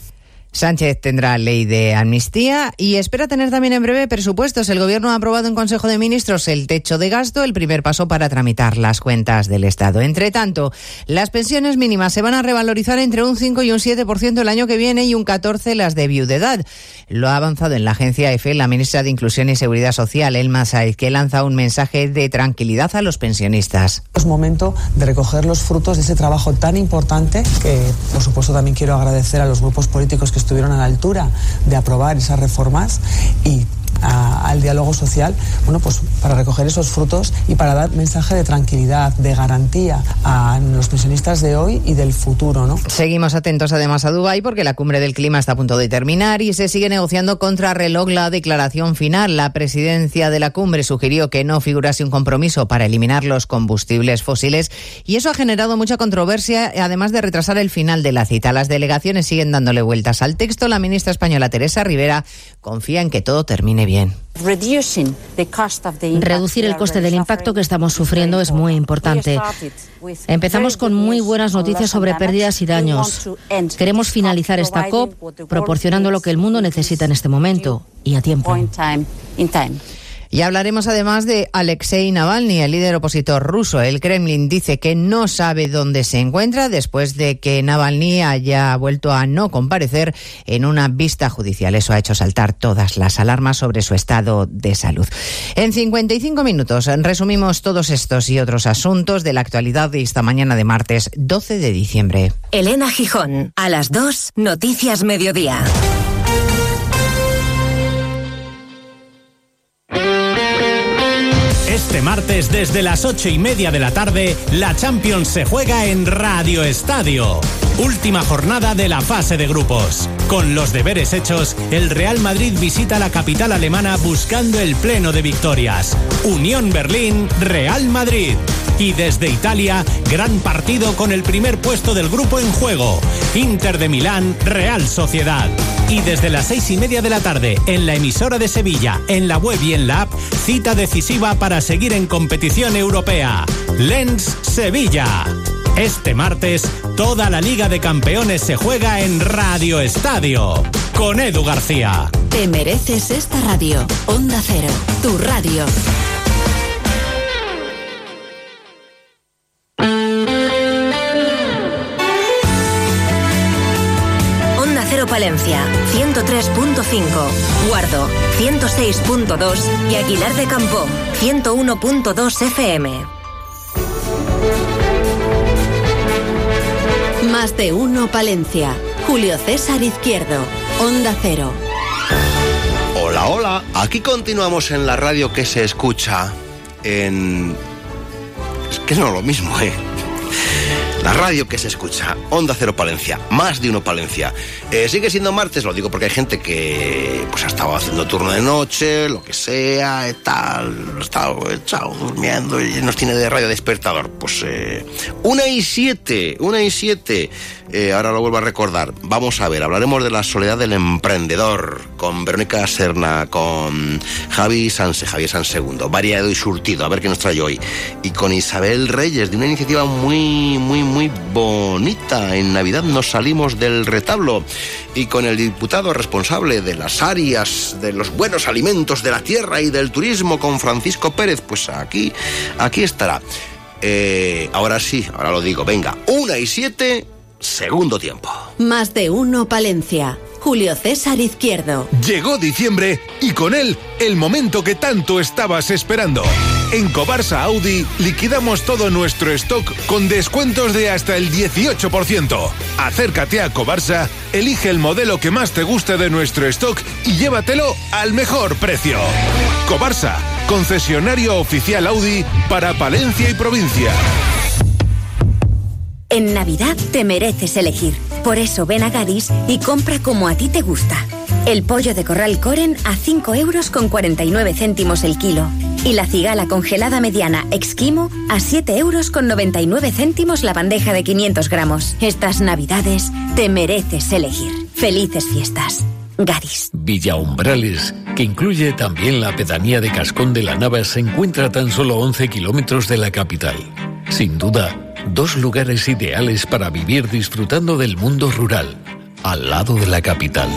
Sánchez tendrá ley de amnistía y espera tener también en breve presupuestos. El Gobierno ha aprobado en Consejo de Ministros el techo de gasto, el primer paso para tramitar las cuentas del Estado. Entre tanto, las pensiones mínimas se van a revalorizar entre un 5 y un 7% el año que viene y un 14% las de viudedad. Lo ha avanzado en la agencia EFE la ministra de Inclusión y Seguridad Social, Elma Saiz, que lanza un mensaje de tranquilidad a los pensionistas. Es momento de recoger los frutos de ese trabajo tan importante que, por supuesto, también quiero agradecer a los grupos políticos que estuvieron a la altura de aprobar esas reformas y al diálogo social, bueno, pues para recoger esos frutos y para dar mensaje de tranquilidad, de garantía a los pensionistas de hoy y del futuro, ¿no? Seguimos atentos además a Dubái porque la cumbre del clima está a punto de terminar y se sigue negociando contra reloj la declaración final. La presidencia de la cumbre sugirió que no figurase un compromiso para eliminar los combustibles fósiles y eso ha generado mucha controversia, además de retrasar el final de la cita. Las delegaciones siguen dándole vueltas al texto. La ministra española Teresa Rivera confía en que todo termine bien. Reducir el coste del impacto que estamos sufriendo es muy importante. Empezamos con muy buenas noticias sobre pérdidas y daños. Queremos finalizar esta COP proporcionando lo que el mundo necesita en este momento y a tiempo. Y hablaremos además de Alexei Navalny, el líder opositor ruso. El Kremlin dice que no sabe dónde se encuentra después de que Navalny haya vuelto a no comparecer en una vista judicial. Eso ha hecho saltar todas las alarmas sobre su estado de salud. En 55 minutos resumimos todos estos y otros asuntos de la actualidad de esta mañana de martes 12 de diciembre. Elena Gijón, a las 2, Noticias Mediodía. Este martes desde las ocho y media de la tarde, la Champions se juega en Radio Estadio. Última jornada de la fase de grupos. Con los deberes hechos, el Real Madrid visita la capital alemana buscando el pleno de victorias. Unión Berlín, Real Madrid. Y desde Italia, gran partido con el primer puesto del grupo en juego. Inter de Milán, Real Sociedad. Y desde las seis y media de la tarde, en la emisora de Sevilla, en la web y en la app, cita decisiva para seguir en competición europea. Lens Sevilla. Este martes, toda la Liga de Campeones se juega en Radio Estadio, con Edu García. Te mereces esta radio. Onda Cero, tu radio. Palencia, 103.5. Guardo, 106.2. Y Aguilar de Campo, 101.2 FM. Más de uno Palencia. Julio César Izquierdo. Onda Cero. Hola, hola. Aquí continuamos en la radio que se escucha en... Es que no lo mismo, ¿eh? La radio que se escucha, Onda Cero Palencia, más de uno Palencia. Eh, sigue siendo martes, lo digo porque hay gente que pues ha estado haciendo turno de noche, lo que sea, tal, ha estado echado durmiendo y nos tiene de radio despertador. Pues eh, una y siete, una y siete. Eh, ahora lo vuelvo a recordar. Vamos a ver, hablaremos de la soledad del emprendedor con Verónica Serna, con Javi Sanse, Javier San Segundo, variado y surtido, a ver qué nos trae hoy. Y con Isabel Reyes, de una iniciativa muy, muy, muy bonita. En Navidad nos salimos del retablo. Y con el diputado responsable de las áreas, de los buenos alimentos de la tierra y del turismo, con Francisco Pérez, pues aquí, aquí estará. Eh, ahora sí, ahora lo digo, venga, una y siete, segundo tiempo. Más de uno Palencia. Julio César Izquierdo. Llegó diciembre y con él el momento que tanto estabas esperando. En Cobarsa Audi liquidamos todo nuestro stock con descuentos de hasta el 18%. Acércate a Cobarsa, elige el modelo que más te guste de nuestro stock y llévatelo al mejor precio. Cobarsa, concesionario oficial Audi para Palencia y provincia. En Navidad te mereces elegir. Por eso ven a Gadis y compra como a ti te gusta. El pollo de corral Coren a 5 euros con 49 céntimos el kilo. Y la cigala congelada mediana Exquimo a 7 euros con 99 céntimos la bandeja de 500 gramos. Estas Navidades te mereces elegir. Felices fiestas. Gadis. Villa Umbrales, que incluye también la pedanía de Cascón de la Nava, se encuentra a tan solo 11 kilómetros de la capital. Sin duda, dos lugares ideales para vivir disfrutando del mundo rural, al lado de la capital.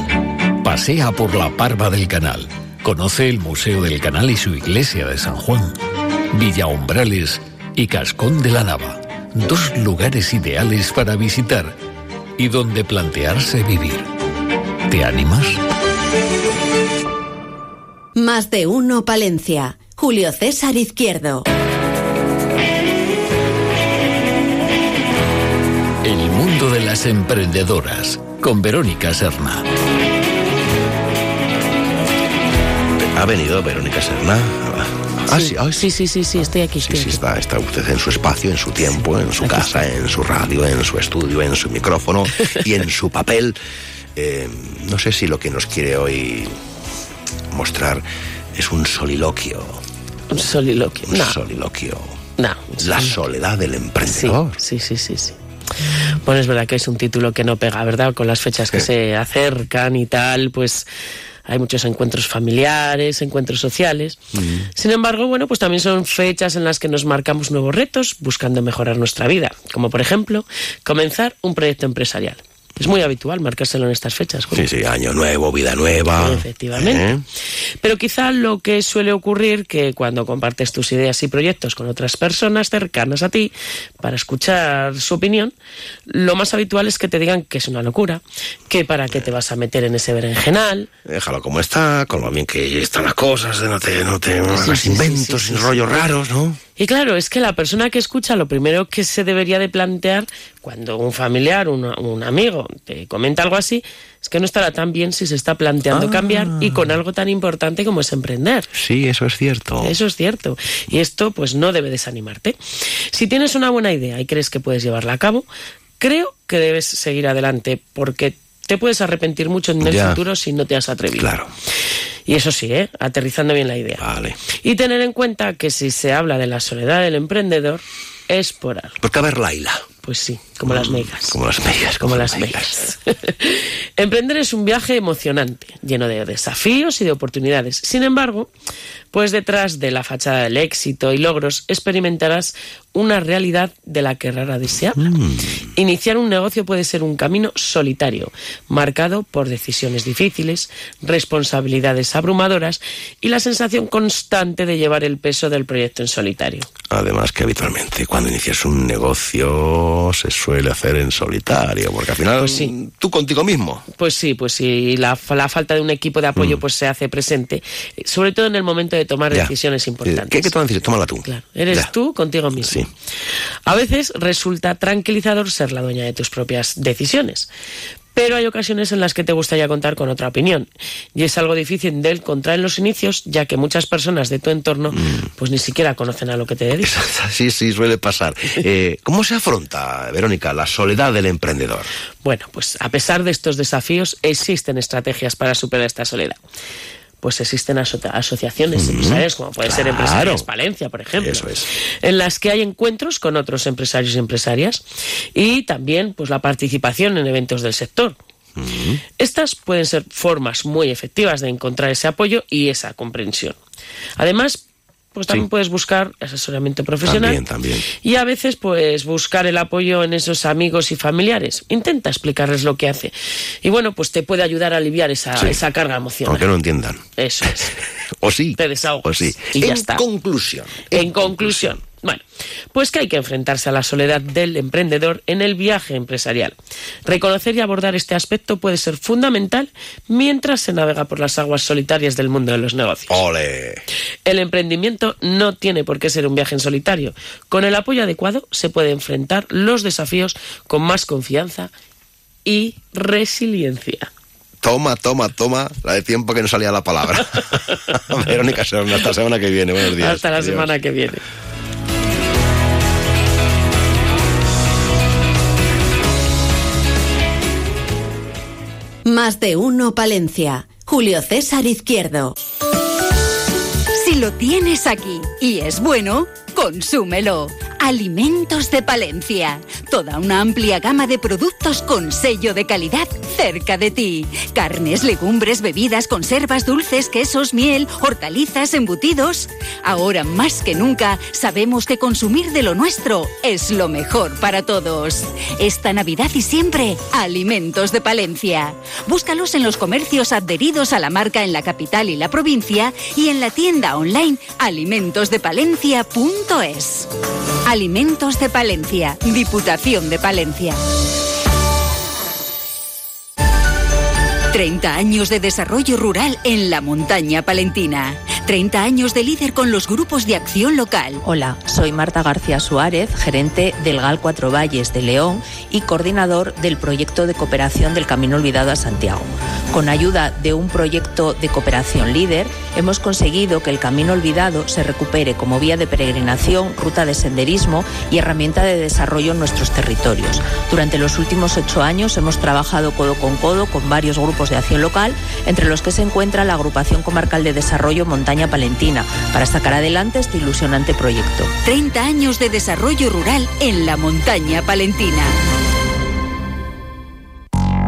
Pasea por la Parva del Canal. Conoce el Museo del Canal y su iglesia de San Juan. Villa Umbrales y Cascón de la Nava. Dos lugares ideales para visitar y donde plantearse vivir. ¿Te animas? Más de uno Palencia. Julio César Izquierdo. El mundo de las emprendedoras con Verónica Serna. ¿Ha venido Verónica Serna? Ah, sí, ah, Sí, sí, sí, sí, estoy aquí. Sí, estoy sí, aquí. está, está usted en su espacio, en su tiempo, en su Aquí casa, en su radio, en su estudio, en su micrófono <laughs> y en su papel. Eh, no sé si lo que nos quiere hoy mostrar es un soliloquio. Un soliloquio. Un No. soliloquio. No. La soledad del emprendedor. Sí, sí, sí, sí. Bueno, es verdad que es un título que no pega, ¿verdad? Con las fechas que se acercan y tal, pues hay muchos encuentros familiares, encuentros sociales. Sin embargo, bueno, pues también son fechas en las que nos marcamos nuevos retos buscando mejorar nuestra vida, como por ejemplo comenzar un proyecto empresarial. Es muy habitual marcárselo en estas fechas. Sí, sí, año nuevo, vida nueva. Efectivamente. ¿Eh? Pero quizá lo que suele ocurrir que cuando compartes tus ideas y proyectos con otras personas cercanas a ti para escuchar su opinión, lo más habitual es que te digan que es una locura, que para qué te vas a meter en ese berenjenal. Déjalo como está, con lo bien que están las cosas, no te, no te hagas inventos sin rollos raros, ¿no? Y claro, es que la persona que escucha lo primero que se debería de plantear cuando un familiar, un, un amigo te comenta algo así, es que no estará tan bien si se está planteando Ah. cambiar y con algo tan importante como es emprender. Sí, eso es cierto. Eso es cierto. Y esto pues no debe desanimarte. Si tienes una buena idea y crees que puedes llevarla a cabo, creo que debes seguir adelante porque te puedes arrepentir mucho en el Ya. futuro si no te has atrevido. Claro. Y eso sí, ¿eh? aterrizando bien la idea. Vale. Y tener en cuenta que si se habla de la soledad del emprendedor, es por algo. Porque a ver, Laila. Pues sí, como las megas. Como las megas. Como las megas. <laughs> Emprender es un viaje emocionante, lleno de desafíos y de oportunidades. Sin embargo, pues detrás de la fachada del éxito y logros experimentarás una realidad de la que rara desea. Iniciar un negocio puede ser un camino solitario, marcado por decisiones difíciles, responsabilidades abrumadoras y la sensación constante de llevar el peso del proyecto en solitario. Además que habitualmente cuando inicias un negocio se suele hacer en solitario, porque al final tú contigo mismo. Pues sí, pues sí, la, la falta de un equipo de apoyo Mm. pues se hace presente, eh, sobre todo en el momento de tomar Ya. decisiones importantes. ¿Qué, qué tomar decisiones? Tómala tú. Eres Ya. tú contigo mismo. A veces resulta tranquilizador ser la dueña de tus propias decisiones. Pero hay ocasiones en las que te gustaría contar con otra opinión. Y es algo difícil de encontrar en los inicios, ya que muchas personas de tu entorno Mm. pues ni siquiera conocen a lo que te dedicas. Sí, sí, suele pasar. Eh, ¿Cómo se afronta, Verónica, la soledad del emprendedor? Bueno, pues a pesar de estos desafíos, existen estrategias para superar esta soledad. Pues existen aso- asociaciones empresariales, como puede ser. Empresarias Palencia, por ejemplo, Eso es. en las que hay encuentros con otros empresarios y empresarias y también pues la participación en eventos del sector. Estas pueden ser formas muy efectivas de encontrar ese apoyo y esa comprensión. Además, pues también Sí. puedes buscar asesoramiento profesional También, también. y a veces, pues, buscar el apoyo en esos amigos y familiares. Intenta explicarles lo que hace. Y bueno, pues te puede ayudar a aliviar esa, Sí. esa carga emocional. Aunque no entiendan. Eso es. <laughs> O sí. Te desahogas. O sí. Y ya en está. conclusión. En conclusión, bueno, pues que hay que enfrentarse a la soledad del emprendedor en el viaje empresarial. Reconocer y abordar este aspecto puede ser fundamental mientras se navega por las aguas solitarias del mundo de los negocios. Ole. El emprendimiento no tiene por qué ser un viaje en solitario. Con el apoyo adecuado se puede enfrentar los desafíos con más confianza y resiliencia. Toma, toma, toma. La de tiempo que no salía la palabra. <laughs> Verónica hasta la semana que viene. Buenos días. Hasta la Adiós. semana que viene. Más de uno Palencia. Julio César Izquierdo. Si lo tienes aquí y es bueno, consúmelo. Alimentos de Palencia. Toda una amplia gama de productos con sello de calidad cerca de ti. Carnes, legumbres, bebidas, conservas, dulces, quesos, miel, hortalizas, embutidos. Ahora más que nunca sabemos que consumir de lo nuestro es lo mejor para todos. Esta Navidad y siempre, Alimentos de Palencia. Búscalos en los comercios adheridos a la marca en la capital y la provincia y en la tienda online alimentosdepalencia.es. Alimentos de Palencia, Diputación de Palencia. 30 años de desarrollo rural en la montaña palentina. 30 años de líder con los grupos de acción local. Hola, soy Marta García Suárez, gerente del GAL Cuatro Valles de León y coordinador del proyecto de cooperación del Camino Olvidado a Santiago. Con ayuda de un proyecto de cooperación líder, hemos conseguido que el Camino Olvidado se recupere como vía de peregrinación, ruta de senderismo y herramienta de desarrollo en nuestros territorios. Durante los últimos ocho años hemos trabajado codo con codo con varios grupos de acción local, entre los que se encuentra la Agrupación Comarcal de Desarrollo Montaña Palentina, para sacar adelante este ilusionante proyecto. 30 años de desarrollo rural en la montaña palentina.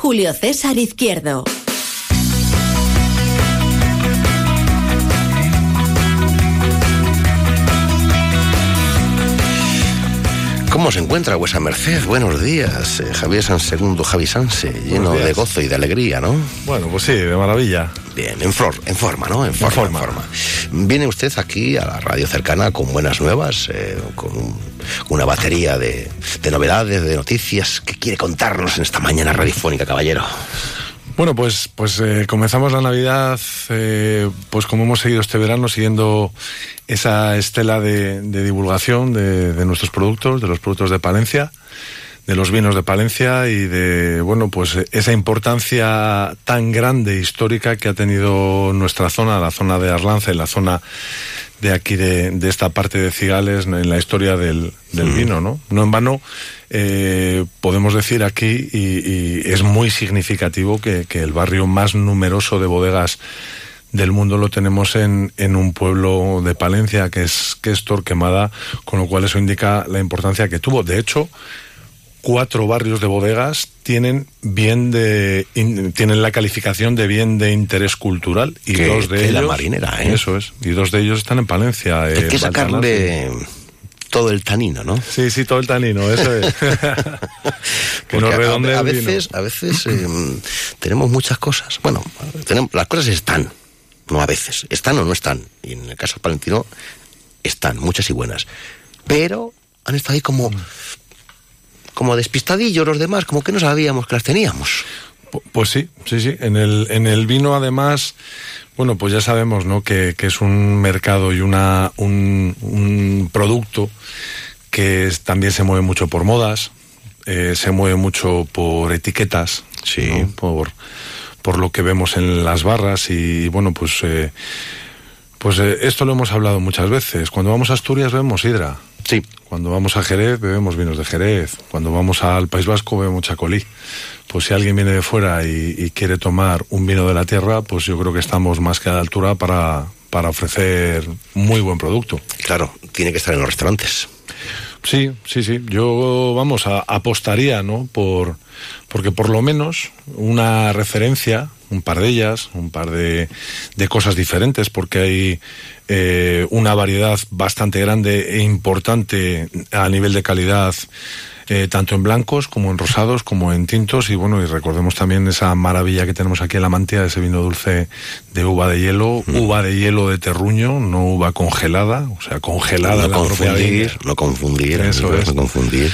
Julio César Izquierdo. ¿Cómo se encuentra vuesa merced? Buenos días. Eh, Javier San Segundo, Javi Sanse, lleno de gozo y de alegría, ¿no? Bueno, pues sí, de maravilla. Bien, en, flor, en forma, ¿no? En forma, en forma. Viene usted aquí a la radio cercana con buenas nuevas, eh, con una batería de, de novedades, de noticias que quiere contarnos en esta mañana radiofónica, caballero. Bueno, pues, pues eh, comenzamos la Navidad, eh, pues como hemos seguido este verano, siguiendo esa estela de, divulgación de, de, nuestros productos, de los productos de Palencia, de los vinos de Palencia y de, bueno, pues esa importancia tan grande histórica que ha tenido nuestra zona, la zona de Arlanza y la zona de aquí de, de, esta parte de Cigales en la historia del, del mm. vino, ¿no? No en vano eh, podemos decir aquí, y, y es muy significativo, que, que, el barrio más numeroso de bodegas del mundo lo tenemos en, en un pueblo de Palencia, que es, que es Torquemada, con lo cual eso indica la importancia que tuvo. De hecho, cuatro barrios de bodegas tienen bien de in, tienen la calificación de bien de interés cultural y que, dos de ellos la marinera ¿eh? eso es y dos de ellos están en Palencia hay eh, que sacarle todo el tanino, ¿no? Sí, sí, todo el tanino, eso es. <laughs> que nos a, a veces, a veces eh, tenemos muchas cosas. Bueno, tenemos, las cosas están, no a veces. Están o no están. Y en el caso palentino están, muchas y buenas. Pero han estado ahí como, como despistadillos los demás, como que no sabíamos que las teníamos. Pues sí, sí, sí. En el, en el vino, además, bueno, pues ya sabemos, ¿no? Que, que es un mercado y una, un, un producto que es, también se mueve mucho por modas, eh, se mueve mucho por etiquetas, sí, ¿no? por, por lo que vemos en las barras y, bueno, pues, eh, pues eh, esto lo hemos hablado muchas veces. Cuando vamos a Asturias bebemos sidra. Sí. Cuando vamos a Jerez bebemos vinos de Jerez. Cuando vamos al País Vasco bebemos chacolí pues si alguien viene de fuera y, y, quiere tomar un vino de la tierra, pues yo creo que estamos más que a la altura para, para ofrecer muy buen producto. Claro, tiene que estar en los restaurantes. Sí, sí, sí. Yo, vamos, a, apostaría, ¿no? Por, porque por lo menos una referencia, un par de ellas, un par de, de cosas diferentes, porque hay eh, una variedad bastante grande e importante a nivel de calidad eh, tanto en blancos como en rosados, como en tintos, y bueno, y recordemos también esa maravilla que tenemos aquí en la Mantia, ese vino dulce de uva de hielo, mm. uva de hielo de terruño, no uva congelada, o sea, congelada. No confundir, no confundir, eso es. no confundir.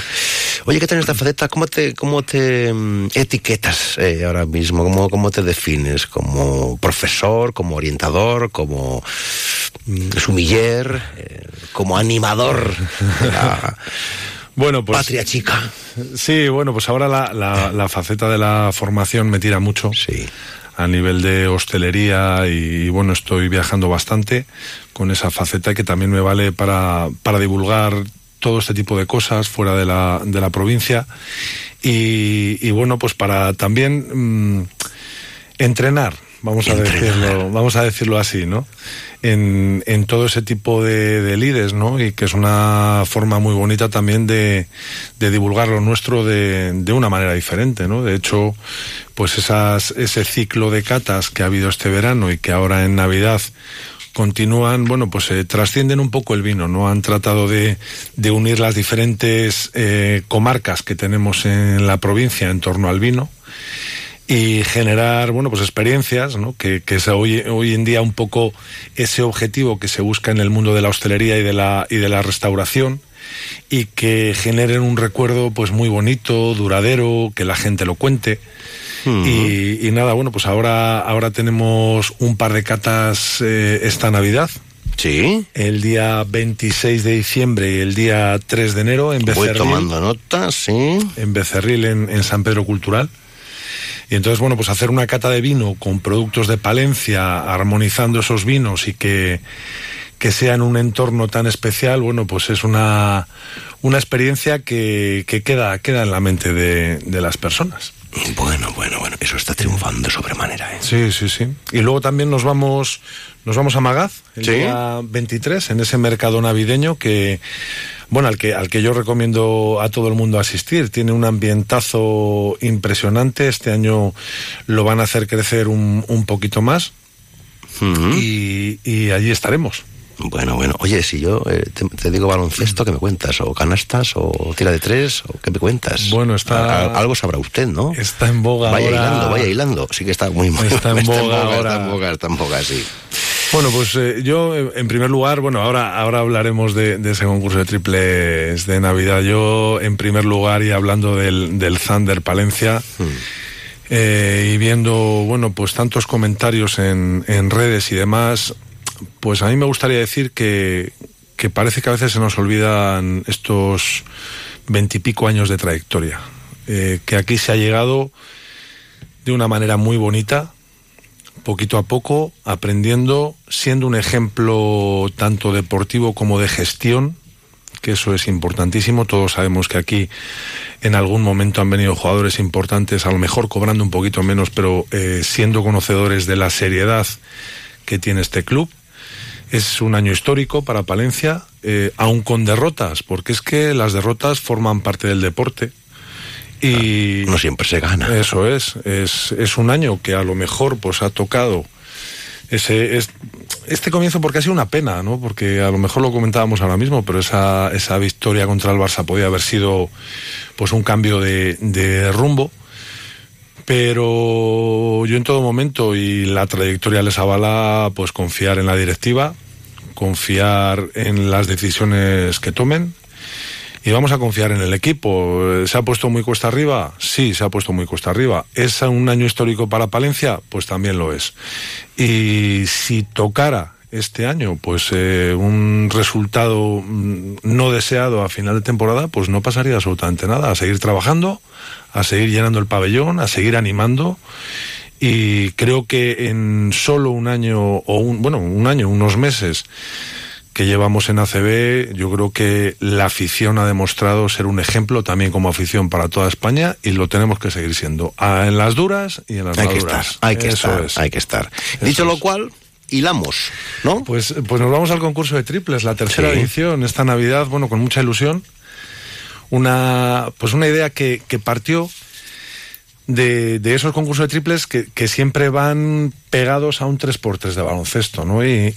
Oye, ¿qué tal esta faceta? ¿Cómo te, cómo te um, etiquetas eh, ahora mismo? ¿Cómo, ¿Cómo te defines? ¿Como profesor, como orientador, como um, sumiller, eh, como animador? Bueno, pues. Patria chica. Sí, bueno, pues ahora la, la, la, faceta de la formación me tira mucho. Sí. A nivel de hostelería y, bueno, estoy viajando bastante con esa faceta que también me vale para, para divulgar todo este tipo de cosas fuera de la, de la provincia. Y, y bueno, pues para también mmm, entrenar, vamos a decirlo, vamos a decirlo así, ¿no? En, todo ese tipo de, de lides, ¿no? Y que es una forma muy bonita también de, de divulgar lo nuestro de, de, una manera diferente, ¿no? De hecho, pues esas, ese ciclo de catas que ha habido este verano y que ahora en Navidad continúan, bueno, pues eh, trascienden un poco el vino, ¿no? Han tratado de, de unir las diferentes eh, comarcas que tenemos en la provincia en torno al vino y generar bueno pues experiencias ¿no? que, que es hoy, hoy en día un poco ese objetivo que se busca en el mundo de la hostelería y de la y de la restauración y que generen un recuerdo pues muy bonito duradero que la gente lo cuente y, y, nada bueno pues ahora ahora tenemos un par de catas eh, esta navidad Sí. El día 26 de diciembre y el día 3 de enero en Becerril. Voy tomando nota, sí. En Becerril, en, en San Pedro Cultural Y entonces, bueno, pues hacer una cata de vino con productos de Palencia, armonizando esos vinos y que, que sea en un entorno tan especial, bueno, pues es una, una experiencia que, que queda, queda en la mente de, de las personas. Bueno, bueno, bueno, eso está triunfando de sobremanera. ¿eh? Sí, sí, sí. Y luego también nos vamos, nos vamos a Magaz, el Sí. día 23, en ese mercado navideño que, bueno, al que, al que yo recomiendo a todo el mundo asistir. Tiene un ambientazo impresionante. Este año lo van a hacer crecer un, un poquito más. y, y allí estaremos. Bueno, bueno. Oye, si yo eh, te, te digo baloncesto, ¿qué me cuentas? ¿O canastas? ¿O tira de tres? ¿O qué me cuentas? Bueno, está- Al- algo sabrá usted, ¿no? Está en boga Vaya ahora. hilando, vaya hilando. Sí que está muy muy- Está en <laughs> boga ahora. Está en boga, está en boga, sí. Bueno, pues eh, yo, eh, en primer lugar, bueno, ahora, ahora hablaremos de, de ese concurso de triples de Navidad. Yo, en primer lugar, y hablando del, del Thunder Palencia, eh, y viendo, bueno, pues tantos comentarios en, en redes y demás, pues a mí me gustaría decir que, que parece que a veces se nos olvidan estos veintipico años de trayectoria. Eh, que aquí se ha llegado de una manera muy bonita, poquito a poco, aprendiendo, siendo un ejemplo tanto deportivo como de gestión, que eso es importantísimo. Todos sabemos que aquí en algún momento han venido jugadores importantes, a lo mejor cobrando un poquito menos, pero eh, siendo conocedores de la seriedad que tiene este club. Es un año histórico para Palencia, eh, aún con derrotas, porque es que las derrotas forman parte del deporte. Y no siempre se gana. Eso es, es, es un año que a lo mejor pues ha tocado ese es, este comienzo porque ha sido una pena, ¿no? Porque a lo mejor lo comentábamos ahora mismo, pero esa, esa victoria contra el Barça podía haber sido pues un cambio de, de rumbo. Pero yo en todo momento y la trayectoria les avala pues confiar en la directiva, confiar en las decisiones que tomen y vamos a confiar en el equipo. ¿Se ha puesto muy cuesta arriba? Sí, se ha puesto muy cuesta arriba. ¿Es un año histórico para Palencia? Pues también lo es. Y si tocara este año, pues eh, un resultado mm, no deseado a final de temporada, pues no pasaría absolutamente nada. A seguir trabajando, a seguir llenando el pabellón, a seguir animando. Y creo que en solo un año, o un, bueno, un año, unos meses, que llevamos en ACB, yo creo que la afición ha demostrado ser un ejemplo también como afición para toda España y lo tenemos que seguir siendo. Ah, En las duras y en las Hay que estar, hay que Eso estar, es. hay que estar. Dicho lo cual, hilamos, ¿no? Pues, pues nos vamos al concurso de triples, la tercera Sí. edición, esta Navidad, bueno, con mucha ilusión. Una, pues una idea que, que partió de, esos concursos de triples que, que siempre van pegados a un 3x3 de baloncesto, ¿no? Y,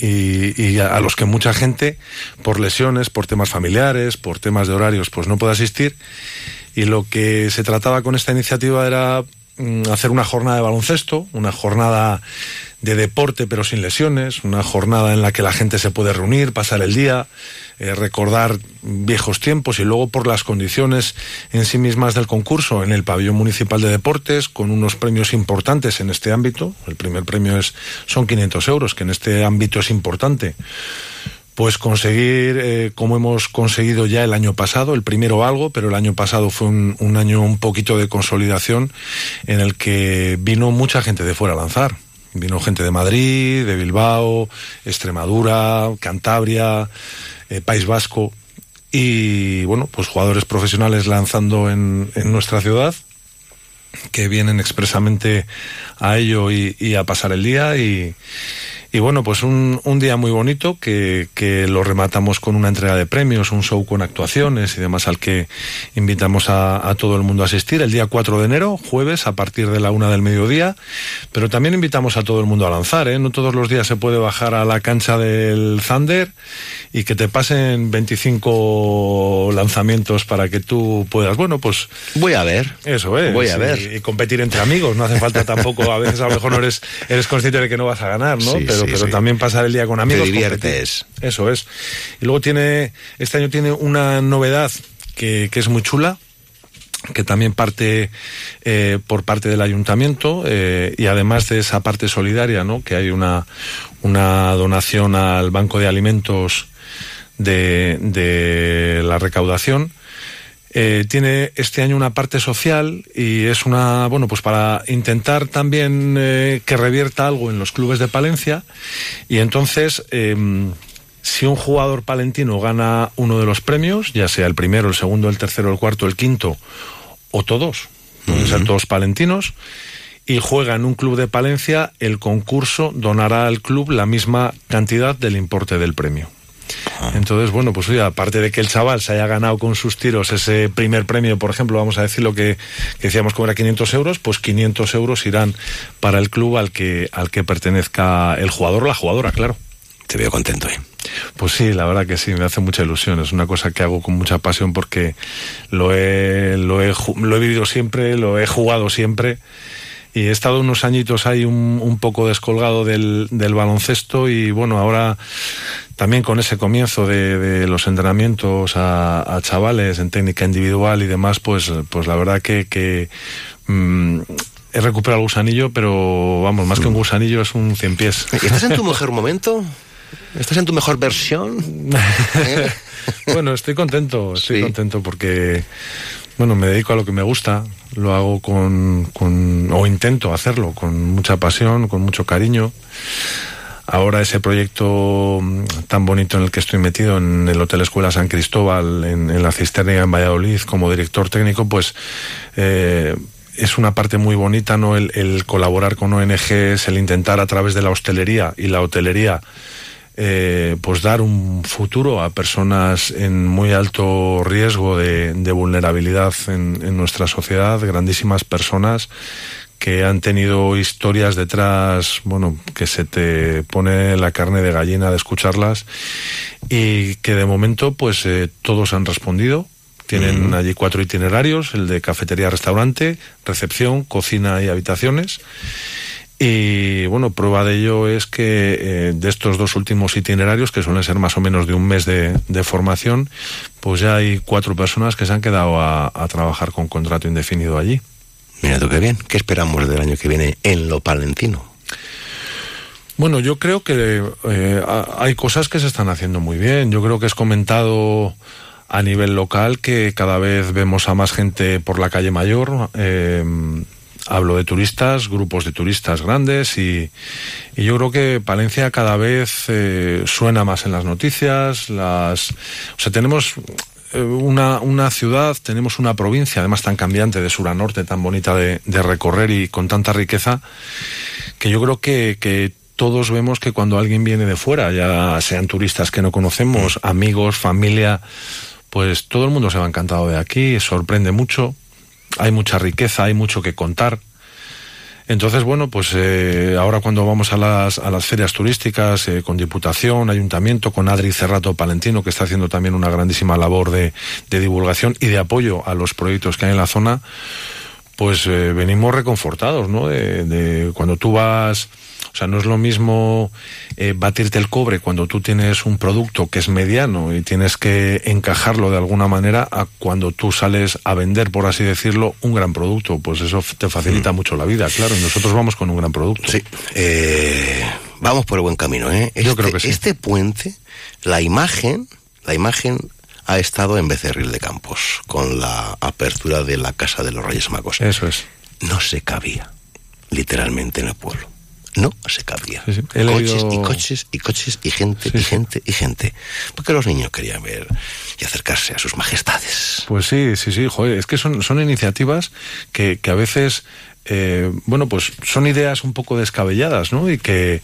y- a los que mucha gente, por lesiones, por temas familiares, por temas de horarios, pues no puede asistir. Y lo que se trataba con esta iniciativa era mm, hacer una jornada de baloncesto, una jornada de deporte pero sin lesiones, una jornada en la que la gente se puede reunir, pasar el día, eh, recordar viejos tiempos y luego por las condiciones en sí mismas del concurso en el pabellón municipal de deportes con unos premios importantes en este ámbito. El primer premio es son 500 euros, que en este ámbito es importante pues conseguir, eh, como hemos conseguido ya el año pasado, el primero algo, pero el año pasado fue un, un año un poquito de consolidación en el que vino mucha gente de fuera a lanzar. Vino gente de Madrid, de Bilbao, Extremadura, Cantabria, eh, País Vasco y bueno, pues jugadores profesionales lanzando en, en nuestra ciudad que vienen expresamente a ello y, y a pasar el día y, y bueno, pues un, un día muy bonito que, que lo rematamos con una entrega de premios, un show con actuaciones y demás al que invitamos a, a todo el mundo a asistir el día 4 de enero, jueves, a partir de la una del mediodía, pero también invitamos a todo el mundo a lanzar, ¿eh? No todos los días se puede bajar a la cancha del Thunder y que te pasen 25 lanzamientos para que tú puedas, bueno, pues... Voy a ver. Eso es. Voy a y- ver. Y, competir entre amigos, no hace falta tampoco, a veces a lo mejor no eres, eres consciente de que no vas a ganar, ¿no? Sí, pero sí, pero sí. también pasar el día con amigos. Te diviertes. competir. Eso es. Y luego tiene, este año tiene una novedad que, que es muy chula que también parte eh, por parte del ayuntamiento eh, y además de esa parte solidaria, ¿no? Que hay una, una donación al Banco de Alimentos de, de la recaudación. Eh, tiene este año una parte social y es una, bueno, pues para intentar también eh, que revierta algo en los clubes de Palencia y entonces em, si un jugador palentino gana uno de los premios, ya sea el primero, el segundo, el tercero, el cuarto, el quinto o todos, pueden ser todos palentinos, y juega en un club de Palencia, el concurso donará al club la misma cantidad del importe del premio. Ah. Entonces, bueno, pues oye, aparte de que el chaval se haya ganado con sus tiros ese primer premio, por ejemplo, vamos a decir lo que, decíamos que era 500 euros, pues 500 euros irán para el club al que, al que pertenezca el jugador o la jugadora, claro. Te veo contento, ¿eh? Pues sí, la verdad que sí, me hace mucha ilusión. Es una cosa que hago con mucha pasión porque lo he, lo he, lo he vivido siempre, lo he jugado siempre y he estado unos añitos ahí un, un poco descolgado del, del, baloncesto y bueno, ahora también con ese comienzo de, de los entrenamientos a, a, chavales en técnica individual y demás, pues, pues la verdad que, que mmm, he recuperado el gusanillo, pero vamos, más que un gusanillo es un cien pies. ¿Estás en tu mejor momento? ¿Estás en tu mejor versión? <laughs> ¿Eh? bueno, estoy contento, estoy sí. contento porque bueno, me dedico a lo que me gusta, lo hago con, con, o intento hacerlo con mucha pasión, con mucho cariño. Ahora ese proyecto tan bonito en el que estoy metido en el Hotel Escuela San Cristóbal, en, en la Cisterna en Valladolid, como director técnico, pues eh, es una parte muy bonita, ¿no? El, el, colaborar con ONGs, el intentar a través de la hostelería y la hotelería eh, pues dar un futuro a personas en muy alto riesgo de, de vulnerabilidad en, en, nuestra sociedad, grandísimas personas que han tenido historias detrás, bueno, que se te pone la carne de gallina de escucharlas y que de momento pues eh, todos han respondido. Tienen allí cuatro itinerarios, el de cafetería, restaurante, recepción, cocina y habitaciones. Y bueno, prueba de ello es que eh, de estos dos últimos itinerarios, que suelen ser más o menos de un mes de, de formación, pues ya hay cuatro personas que se han quedado a, a, trabajar con contrato indefinido allí. Mira tú qué bien. ¿Qué esperamos del año que viene en lo palentino? Bueno, yo creo que eh, hay cosas que se están haciendo muy bien. Yo creo que es comentado a nivel local que cada vez vemos a más gente por la calle mayor. Eh, hablo de turistas, grupos de turistas grandes y, yo creo que Palencia cada vez eh, suena más en las noticias, las, o sea, tenemos eh, una, ciudad, tenemos una provincia, además tan cambiante de sur a norte, tan bonita de, de recorrer y con tanta riqueza, que yo creo que, que todos vemos que cuando alguien viene de fuera, ya sean turistas que no conocemos, amigos, familia, pues todo el mundo se va encantado de aquí, sorprende mucho hay mucha riqueza, hay mucho que contar. Entonces, bueno, pues eh, ahora cuando vamos a las, a las ferias turísticas, eh, con Diputación, Ayuntamiento, con Adri Cerrato Palentino, que está haciendo también una grandísima labor de, de divulgación y de apoyo a los proyectos que hay en la zona, pues eh, venimos reconfortados, ¿no? De, de cuando tú vas o sea, no es lo mismo eh, batirte el cobre cuando tú tienes un producto que es mediano y tienes que encajarlo de alguna manera a cuando tú sales a vender, por así decirlo, un gran producto. Pues eso te facilita mm. mucho la vida, claro. Y nosotros vamos con un gran producto. Sí. Eh, vamos por el buen camino, ¿eh? Este, Yo creo que sí. Este puente, la imagen, la imagen ha estado en Becerril de Campos con la apertura de la Casa de los Reyes Magos. Eso es. No se cabía, literalmente, en el pueblo no se cabía. Sí, sí. Coches leído... y coches y coches y gente sí, y gente y gente. Porque los niños querían ver y acercarse a sus majestades. Pues sí, sí, sí, joder, es que son, son iniciativas que, que a veces eh, bueno, pues son ideas un poco descabelladas, ¿no? Y que,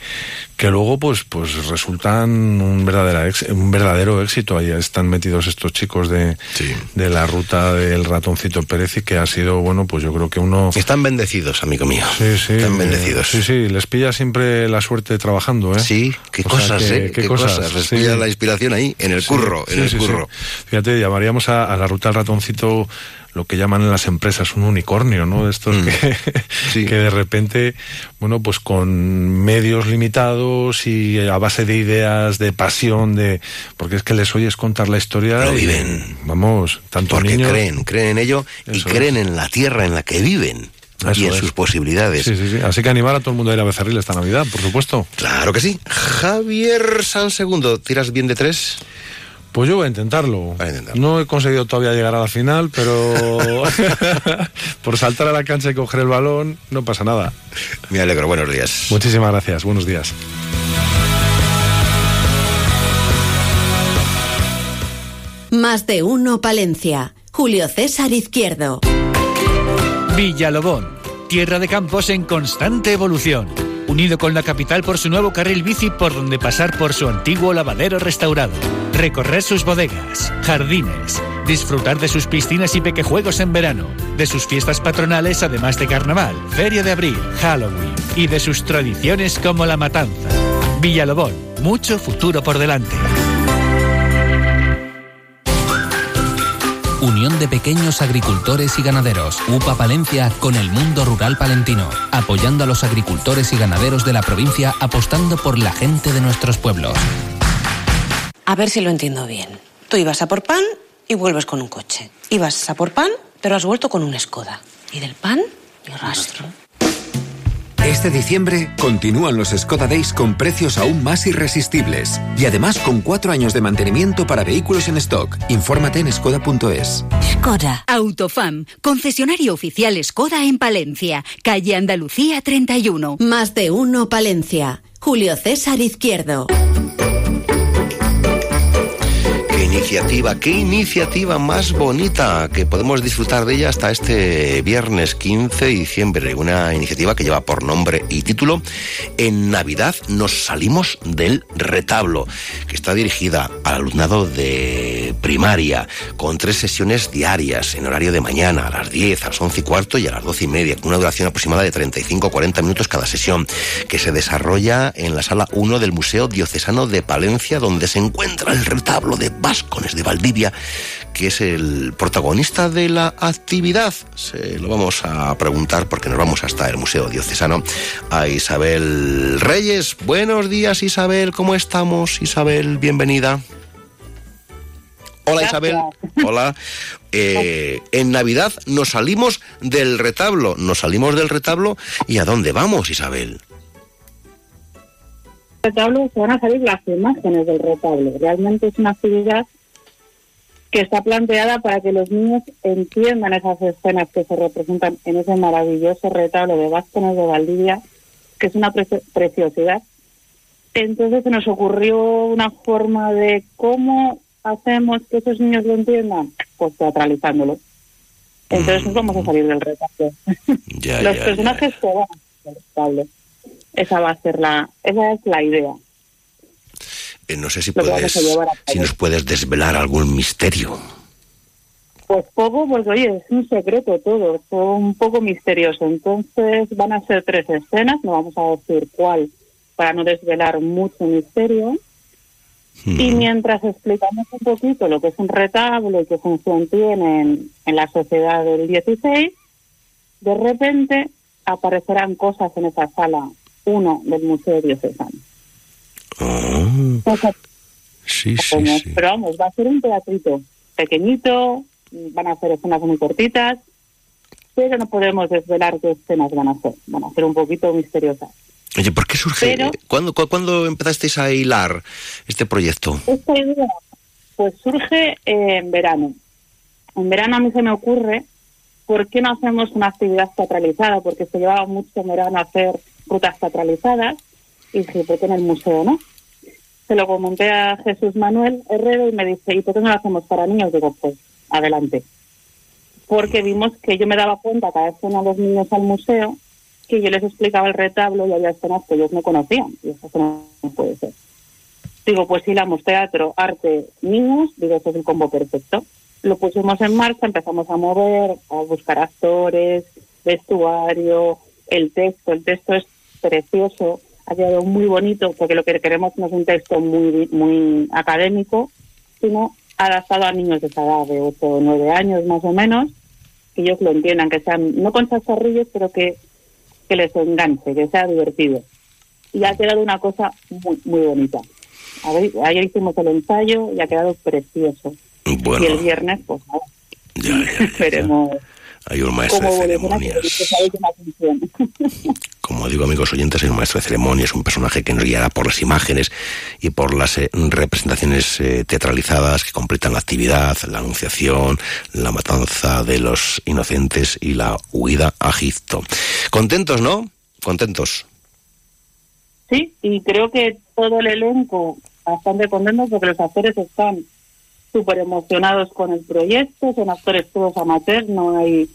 que luego, pues, pues resultan un verdadero, un verdadero éxito. Ahí están metidos estos chicos de, sí. de la ruta del ratoncito Pérez y que ha sido, bueno, pues yo creo que uno... Están bendecidos, amigo mío. Sí, sí. Están bendecidos. Sí, sí, les pilla siempre la suerte trabajando, ¿eh? Sí, qué o cosas, que, ¿eh? Qué, qué cosas. cosas. Les pilla la inspiración ahí, en el curro, en el curro. Fíjate, llamaríamos a, a la ruta del ratoncito lo que llaman en las empresas un unicornio, ¿no? Estos Mm. que, <laughs> Sí. que de repente, bueno, pues con medios limitados y a base de ideas, de pasión, de porque es que les oyes contar la historia. Lo y, viven. Vamos, tanto Porque niños. creen, creen en ello y creen es. en la tierra en la que viven. Eso y en es. sus posibilidades. Sí, sí, sí. Así que animar a todo el mundo a ir a Becerril esta Navidad, por supuesto. Claro que sí. Javier San Segundo, ¿tiras bien de tres? Pues yo voy a intentarlo. No he conseguido todavía llegar a la final, pero <laughs> por saltar a la cancha y coger el balón no pasa nada. Me alegro, buenos días. Muchísimas gracias, buenos días. Más de uno Palencia. Julio César Izquierdo. Villalobón, tierra de campos en constante evolución. Unido con la capital por su nuevo carril bici por donde pasar por su antiguo lavadero restaurado. Recorrer sus bodegas, jardines, disfrutar de sus piscinas y pequejuegos en verano, de sus fiestas patronales además de carnaval, feria de abril, Halloween y de sus tradiciones como la matanza. Villalobón, mucho futuro por delante. Unión de Pequeños Agricultores y Ganaderos, UPA Palencia con el mundo rural palentino, apoyando a los agricultores y ganaderos de la provincia apostando por la gente de nuestros pueblos. A ver si lo entiendo bien. Tú ibas a por pan y vuelves con un coche. Ibas a por pan, pero has vuelto con un Skoda. Y del pan, ni rastro. Este diciembre continúan los Skoda Days con precios aún más irresistibles y además con cuatro años de mantenimiento para vehículos en stock. Infórmate en skoda.es. Skoda. Autofam, concesionario oficial Skoda en Palencia, calle Andalucía 31. Más de uno Palencia. Julio César Izquierdo iniciativa, qué iniciativa más bonita que podemos disfrutar de ella hasta este viernes 15 de diciembre. Una iniciativa que lleva por nombre y título En Navidad nos salimos del retablo, que está dirigida al alumnado de primaria, con tres sesiones diarias en horario de mañana, a las 10, a las 11 y cuarto y a las 12 y media, con una duración aproximada de 35-40 minutos cada sesión, que se desarrolla en la sala 1 del Museo Diocesano de Palencia, donde se encuentra el retablo de Vasco de Valdivia, que es el protagonista de la actividad. Se lo vamos a preguntar porque nos vamos hasta el Museo Diocesano a Isabel Reyes. Buenos días Isabel, ¿cómo estamos? Isabel, bienvenida. Hola Isabel. Hola. Eh, en Navidad nos salimos del retablo. Nos salimos del retablo y ¿a dónde vamos, Isabel? Retablo se van a salir las imágenes del retablo. Realmente es una actividad que está planteada para que los niños entiendan esas escenas que se representan en ese maravilloso retablo de Vázquez de Valdivia, que es una preciosidad. Entonces se nos ocurrió una forma de cómo hacemos que esos niños lo entiendan, pues teatralizándolo. Entonces nos vamos a salir del retablo. los <laughs> personajes se van del retablo. Esa va a ser la, esa es la idea. Eh, no sé si puedes, si nos puedes desvelar algún misterio. Pues poco, pues oye, es un secreto todo, es un poco misterioso. Entonces van a ser tres escenas, no vamos a decir cuál para no desvelar mucho misterio. Y mientras explicamos un poquito lo que es un retablo y qué función tiene en, en la sociedad del 16, de repente aparecerán cosas en esa sala uno del Museo Diocesano. Oh. Sí, sí, sí. Pero vamos, va a ser un teatrito pequeñito, van a ser escenas muy cortitas, pero no podemos desvelar qué escenas van a ser. Van a ser un poquito misteriosas. Oye, ¿por qué surge? ¿cuándo, empezasteis a hilar este proyecto? Esta idea, pues surge en verano. En verano a mí se me ocurre, ¿por qué no hacemos una actividad teatralizada? Porque se llevaba mucho en verano hacer rutas teatralizadas y dije, ¿por en el museo no? Se lo comenté a Jesús Manuel Herrero y me dice, ¿y por qué no lo hacemos para niños? Digo, pues adelante. Porque vimos que yo me daba cuenta cada vez que iban los niños al museo que yo les explicaba el retablo y había escenas que ellos no conocían. Y eso no puede ser. Digo, pues hilamos teatro, arte, niños, digo, eso es el combo perfecto. Lo pusimos en marcha, empezamos a mover, a buscar actores, vestuario, el texto. El texto es precioso, ha quedado muy bonito, porque lo que queremos no es un texto muy, muy académico, sino adaptado a niños de esa edad, de 8 o 9 años más o menos, que ellos lo entiendan, que sean, no con chascarrillos, pero que, que les enganche, que sea divertido. Y ha quedado una cosa muy, muy bonita. A ver, ayer hicimos el ensayo y ha quedado precioso. Y el viernes, pues, ya, esperemos <laughs> Hay un maestro de ceremonias. <laughs> Como digo, amigos oyentes, hay un maestro de ceremonias, un personaje que nos guiará por las imágenes y por las eh, representaciones eh, teatralizadas que completan la actividad, la anunciación, la matanza de los inocentes y la huida a Egipto. Contentos, ¿no? Contentos. Sí, y creo que todo el elenco bastante contento porque los actores están súper emocionados con el proyecto, son actores todos amateurs, no hay...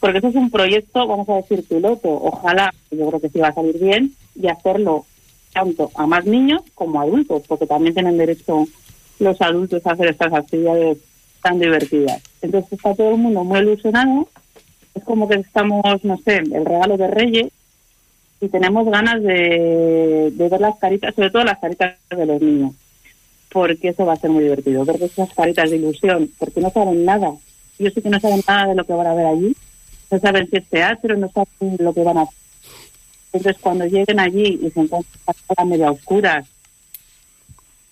Porque eso es un proyecto, vamos a decir, piloto. Ojalá, yo creo que sí va a salir bien, y hacerlo tanto a más niños como a adultos, porque también tienen derecho los adultos a hacer estas actividades tan divertidas. Entonces está todo el mundo muy ilusionado, es como que estamos, no sé, el regalo de Reyes, y tenemos ganas de, de ver las caritas, sobre todo las caritas de los niños porque eso va a ser muy divertido. Ver esas caritas de ilusión, porque no saben nada. Yo sé que no saben nada de lo que van a ver allí. No saben si es teatro, no saben lo que van a hacer. Entonces, cuando lleguen allí y se encuentran en salas media oscuras,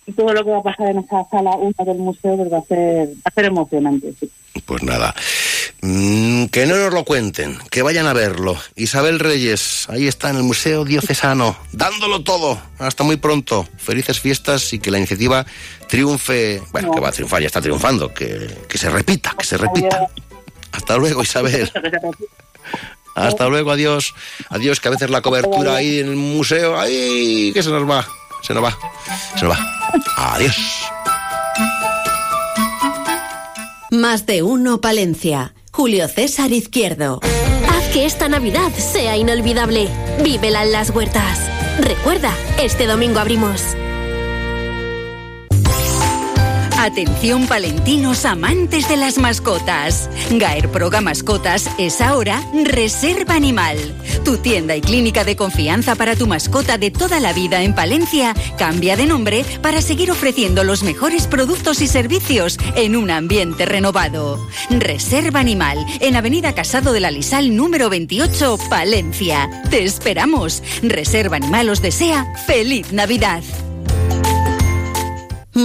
y todo lo que va a pasar en esa sala una del museo, pues va a ser, va a ser emocionante. Pues nada. Mm, que no nos lo cuenten, que vayan a verlo. Isabel Reyes, ahí está en el Museo Diocesano, dándolo todo. Hasta muy pronto. Felices fiestas y que la iniciativa triunfe. Bueno, que va a triunfar, ya está triunfando. Que, que se repita, que se repita. Hasta luego, Isabel. Hasta luego, adiós. Adiós, que a veces la cobertura ahí en el museo, ¡ay! que se nos va. Se nos va. Se nos va. Adiós. Más de uno, Palencia. Julio César Izquierdo. Haz que esta Navidad sea inolvidable. Vívela en las huertas. Recuerda, este domingo abrimos. Atención palentinos amantes de las mascotas. Gaer Proga Mascotas es ahora Reserva Animal. Tu tienda y clínica de confianza para tu mascota de toda la vida en Palencia cambia de nombre para seguir ofreciendo los mejores productos y servicios en un ambiente renovado. Reserva Animal en Avenida Casado de la Lisal número 28, Palencia. Te esperamos. Reserva Animal os desea feliz Navidad.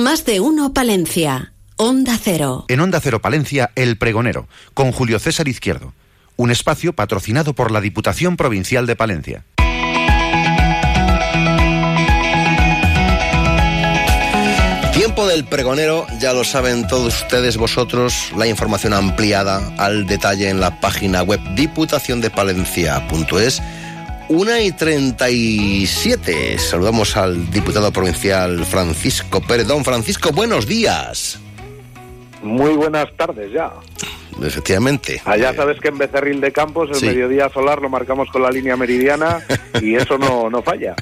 Más de uno Palencia. Onda Cero. En Onda Cero Palencia, El Pregonero, con Julio César Izquierdo. Un espacio patrocinado por la Diputación Provincial de Palencia. Tiempo del pregonero, ya lo saben todos ustedes, vosotros, la información ampliada al detalle en la página web diputaciondepalencia.es 1 y 37. Saludamos al diputado provincial Francisco Pérez. Don Francisco, buenos días. Muy buenas tardes ya. Efectivamente. Allá ah, sabes que en Becerril de Campos el mediodía solar lo marcamos con la línea meridiana y eso no, no falla.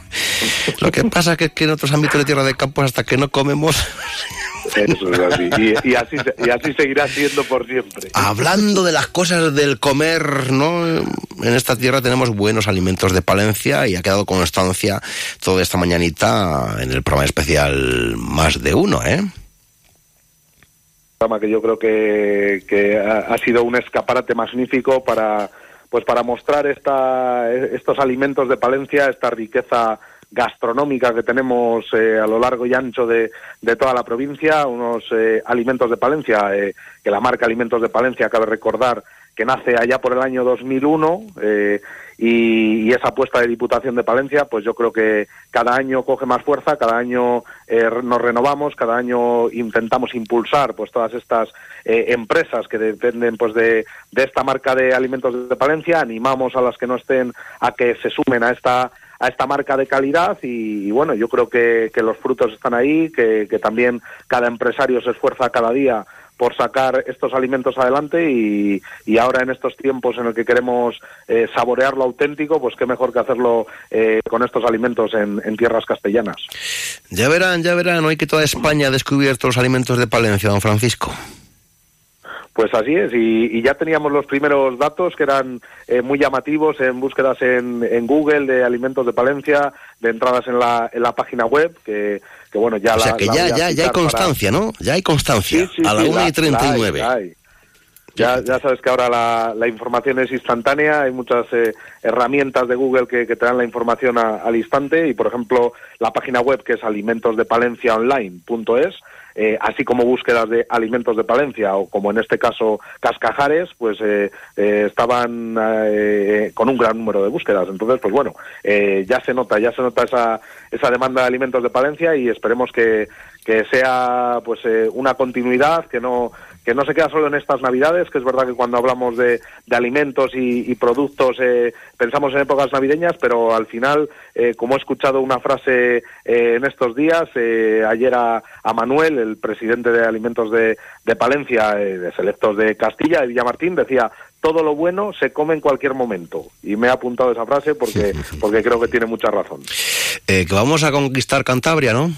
Lo que pasa es que en otros ámbitos de tierra de campos hasta que no comemos <laughs> eso es así. Y, así. y así seguirá siendo por siempre. Hablando de las cosas del comer, ¿no? En esta tierra tenemos buenos alimentos de Palencia y ha quedado constancia toda esta mañanita en el programa especial Más de Uno, ¿eh? Que yo creo que, que ha sido un escaparate magnífico para pues para mostrar esta, estos alimentos de Palencia, esta riqueza gastronómica que tenemos eh, a lo largo y ancho de, de toda la provincia, unos eh, alimentos de Palencia, eh, que la marca Alimentos de Palencia, cabe recordar que nace allá por el año 2001 y, y, esa apuesta de Diputación de Palencia, pues yo creo que cada año coge más fuerza, cada año nos renovamos, cada año intentamos impulsar pues todas estas empresas que dependen pues de, de esta marca de Alimentos de Palencia, animamos a las que no estén a que se sumen a esta a esta marca de calidad y, bueno, yo creo que, los frutos están ahí, que, también cada empresario se esfuerza cada día por sacar estos alimentos adelante y, ahora en estos tiempos en el que queremos eh, saborear lo auténtico, pues qué mejor que hacerlo eh, con estos alimentos en, en, tierras castellanas. Ya verán, ya verán, hoy que toda España ha descubierto los alimentos de Palencia, don Francisco. Pues así es, y, ya teníamos los primeros datos que eran eh, muy llamativos en búsquedas en, en, Google de alimentos de Palencia, de entradas en la, en la página web, que, que bueno, ya o sea, que ya, ya, ya hay constancia, ¿no? Ya hay constancia, a la 1 y 39. Ya, ya sabes que ahora la, la, información es instantánea, hay muchas eh, herramientas de Google que, que, te dan la información al instante y, por ejemplo, la página web que es alimentosdepalenciaonline.es eh, así como búsquedas de alimentos de Palencia o como en este caso Cascajares, pues eh, estaban con un gran número de búsquedas. Entonces, pues bueno, ya se nota, ya se nota esa, esa demanda de alimentos de Palencia y esperemos que, que sea pues una continuidad, que no que no se queda solo en estas navidades, que es verdad que cuando hablamos de, alimentos y, productos eh, pensamos en épocas navideñas, pero al final, eh, como he escuchado una frase eh, en estos días, ayer a, Manuel, el presidente de Alimentos de, Palencia, de Selectos de Castilla, de Villamartín, decía, todo lo bueno se come en cualquier momento. Y me he apuntado esa frase porque, porque creo que tiene mucha razón. que vamos a conquistar Cantabria, ¿no?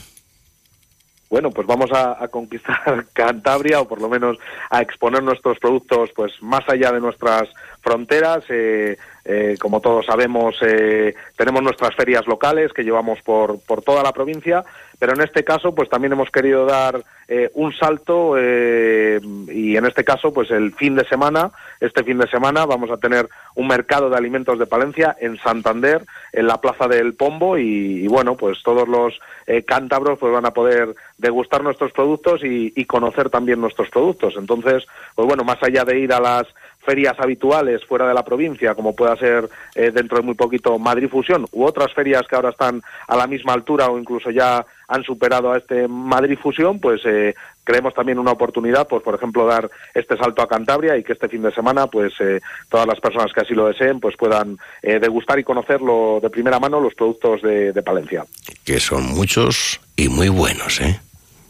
bueno, pues vamos a, conquistar <laughs> Cantabria o por lo menos a exponer nuestros productos pues más allá de nuestras fronteras. Eh, eh, como todos sabemos, eh, tenemos nuestras ferias locales que llevamos por, por toda la provincia, pero en este caso, pues también hemos querido dar eh, un salto y en este caso, pues el fin de semana, este fin de semana vamos a tener un mercado de alimentos de Palencia en Santander, en la Plaza del Pombo y, bueno, pues todos los cántabros pues van a poder degustar nuestros productos y, y conocer también nuestros productos. Entonces, pues bueno, más allá de ir a las ferias habituales fuera de la provincia, como pueda ser eh, dentro de muy poquito Madrid Fusión, u otras ferias que ahora están a la misma altura o incluso ya han superado a este Madrid Fusión, pues eh, creemos también una oportunidad, pues por ejemplo, dar este salto a Cantabria y que este fin de semana, pues eh, todas las personas que así lo deseen, pues puedan degustar y conocerlo de primera mano los productos de, de Palencia. Que son muchos y muy buenos, ¿eh?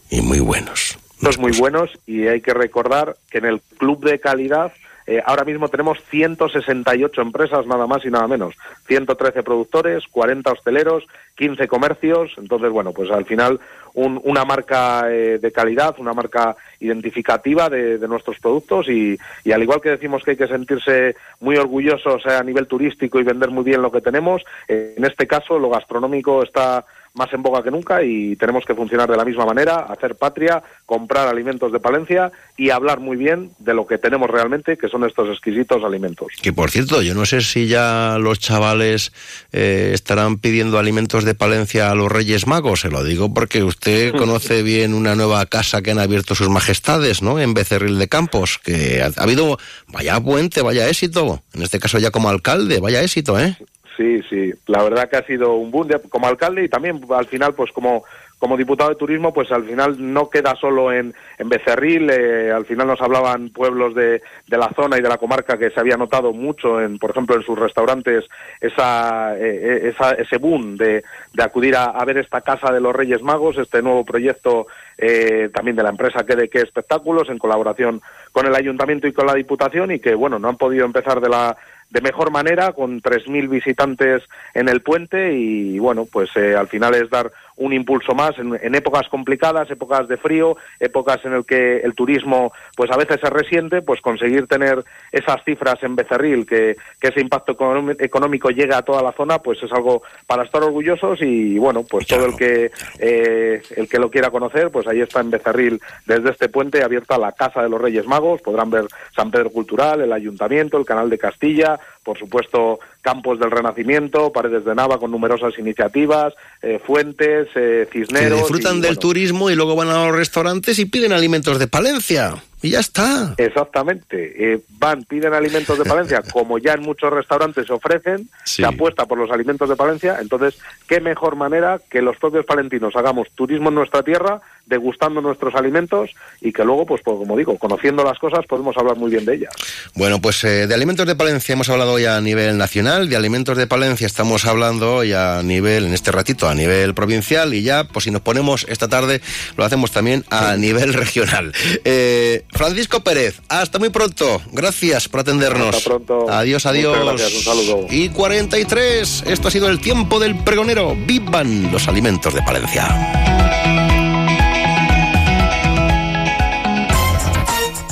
Y muy buenos. Los muy buenos y hay que recordar que en el club de calidad eh, ahora mismo tenemos 168 empresas, nada más y nada menos. 113 productores, 40 hosteleros, 15 comercios. Entonces, bueno, pues al final una marca eh, de calidad, una marca identificativa de, nuestros productos y, al igual que decimos que hay que sentirse muy orgullosos a nivel turístico y vender muy bien lo que tenemos, eh, en este caso lo gastronómico está más en boga que nunca y tenemos que funcionar de la misma manera, hacer patria, comprar alimentos de Palencia y hablar muy bien de lo que tenemos realmente, que son estos exquisitos alimentos. Que por cierto, yo no sé si ya los chavales eh, estarán pidiendo alimentos de Palencia a los Reyes Magos, se lo digo porque usted <laughs> conoce bien una nueva casa que han abierto sus majestades, ¿no? En Becerril de Campos, que ha, ha habido, vaya puente, vaya éxito, en este caso ya como alcalde, vaya éxito, ¿eh? Sí, sí, la verdad que ha sido un boom como alcalde y también al final pues como como diputado de turismo, pues al final no queda solo en, en Becerril, eh, al final nos hablaban pueblos de, de, la zona y de la comarca que se había notado mucho, en, por ejemplo, en sus restaurantes, esa, eh, esa ese boom de, de acudir a, ver esta Casa de los Reyes Magos, este nuevo proyecto eh, también de la empresa que de qué espectáculos, en colaboración con el ayuntamiento y con la diputación, y que, bueno, no han podido empezar de la de mejor manera, con 3.000 visitantes en el puente y bueno, pues eh, al final es dar un impulso más en, épocas complicadas, épocas de frío, épocas en el que el turismo pues a veces se resiente, pues conseguir tener esas cifras en Becerril, que, que ese impacto económico llega a toda la zona, pues es algo para estar orgullosos y bueno, pues todo el que eh, el que lo quiera conocer, pues ahí está en Becerril desde este puente abierta la Casa de los Reyes Magos, podrán ver San Pedro Cultural, el Ayuntamiento, el Canal de Castilla, por supuesto Campos del Renacimiento, Paredes de Nava con numerosas iniciativas, eh, fuentes, eh, cisneros. Que disfrutan del turismo y luego van a los restaurantes y piden alimentos de Palencia. Y ya está. Exactamente. Eh, van, piden alimentos de Palencia, <laughs> como ya en muchos restaurantes se ofrecen, se apuesta por los alimentos de Palencia. Entonces, qué mejor manera que los propios palentinos hagamos turismo en nuestra tierra, degustando nuestros alimentos y que luego, pues, pues como digo, conociendo las cosas, podemos hablar muy bien de ellas. Bueno, pues de alimentos de Palencia hemos hablado ya a nivel nacional de alimentos de Palencia estamos hablando ya a nivel, en este ratito, a nivel provincial y ya, pues si nos ponemos esta tarde, lo hacemos también a nivel <laughs> regional. Eh, Francisco Pérez, hasta muy pronto. Gracias por atendernos. Hasta pronto. Adiós, adiós. Gracias, un saludo. Y 43, esto ha sido el tiempo del pregonero. Vivan los alimentos de Palencia.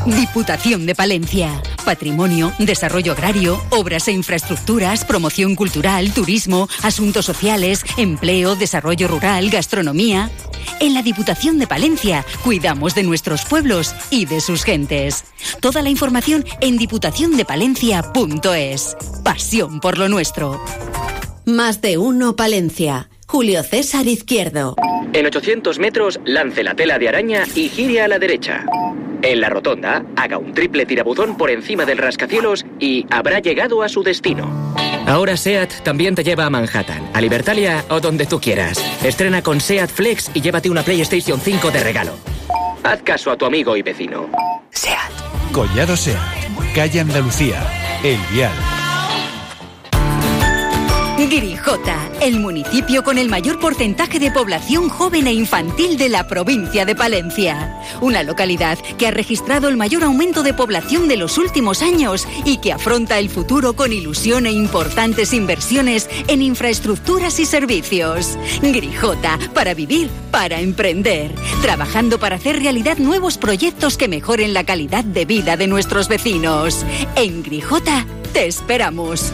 Diputación de Palencia. Patrimonio, desarrollo agrario, obras e infraestructuras, promoción cultural, turismo, asuntos sociales, empleo, desarrollo rural, gastronomía. En la Diputación de Palencia cuidamos de nuestros pueblos y de sus gentes. Toda la información en diputaciondepalencia.es. Pasión por lo nuestro. Más de uno Palencia. Julio César Izquierdo. En 800 metros, lance la tela de araña y gire a la derecha. En la rotonda, haga un triple tirabuzón por encima del rascacielos y habrá llegado a su destino. Ahora SEAT también te lleva a Manhattan, a Libertalia o donde tú quieras. Estrena con SEAT Flex y llévate una PlayStation 5 de regalo. Haz caso a tu amigo y vecino. SEAT. Collado SEAT. Calle Andalucía. El Vial. El municipio con el mayor porcentaje de población joven e infantil de la provincia de Palencia. Una localidad que ha registrado el mayor aumento de población de los últimos años y que afronta el futuro con ilusión e importantes inversiones en infraestructuras y servicios. Grijota, para vivir, para emprender. Trabajando para hacer realidad nuevos proyectos que mejoren la calidad de vida de nuestros vecinos. En Grijota, te esperamos.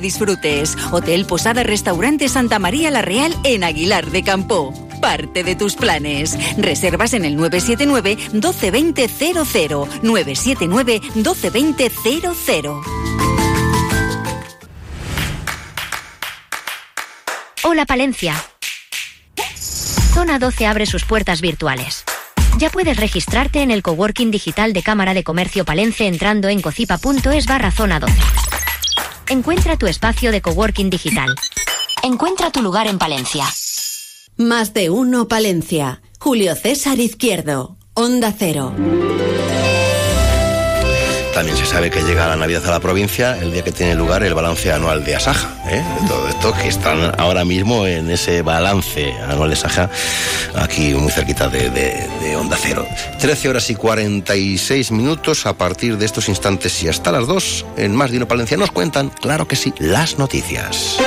disfrutes. Hotel Posada Restaurante Santa María La Real en Aguilar de Campo. Parte de tus planes. Reservas en el 979 1220 00. 979 1220 00. Hola Palencia. Zona 12 abre sus puertas virtuales. Ya puedes registrarte en el coworking digital de Cámara de Comercio Palencia entrando en cocipa.es barra zona 12. Encuentra tu espacio de coworking digital. Encuentra tu lugar en Palencia. Más de uno Palencia. Julio César Izquierdo. Onda Cero. También se sabe que llega la Navidad a la provincia el día que tiene lugar el balance anual de Asaja. ¿eh? Todo esto que están ahora mismo en ese balance anual de Asaja, aquí muy cerquita de, Onda Cero. 13 horas y 46 minutos a partir de estos instantes y hasta las 2 en Más de Uno Palencia nos cuentan, claro que sí, las noticias.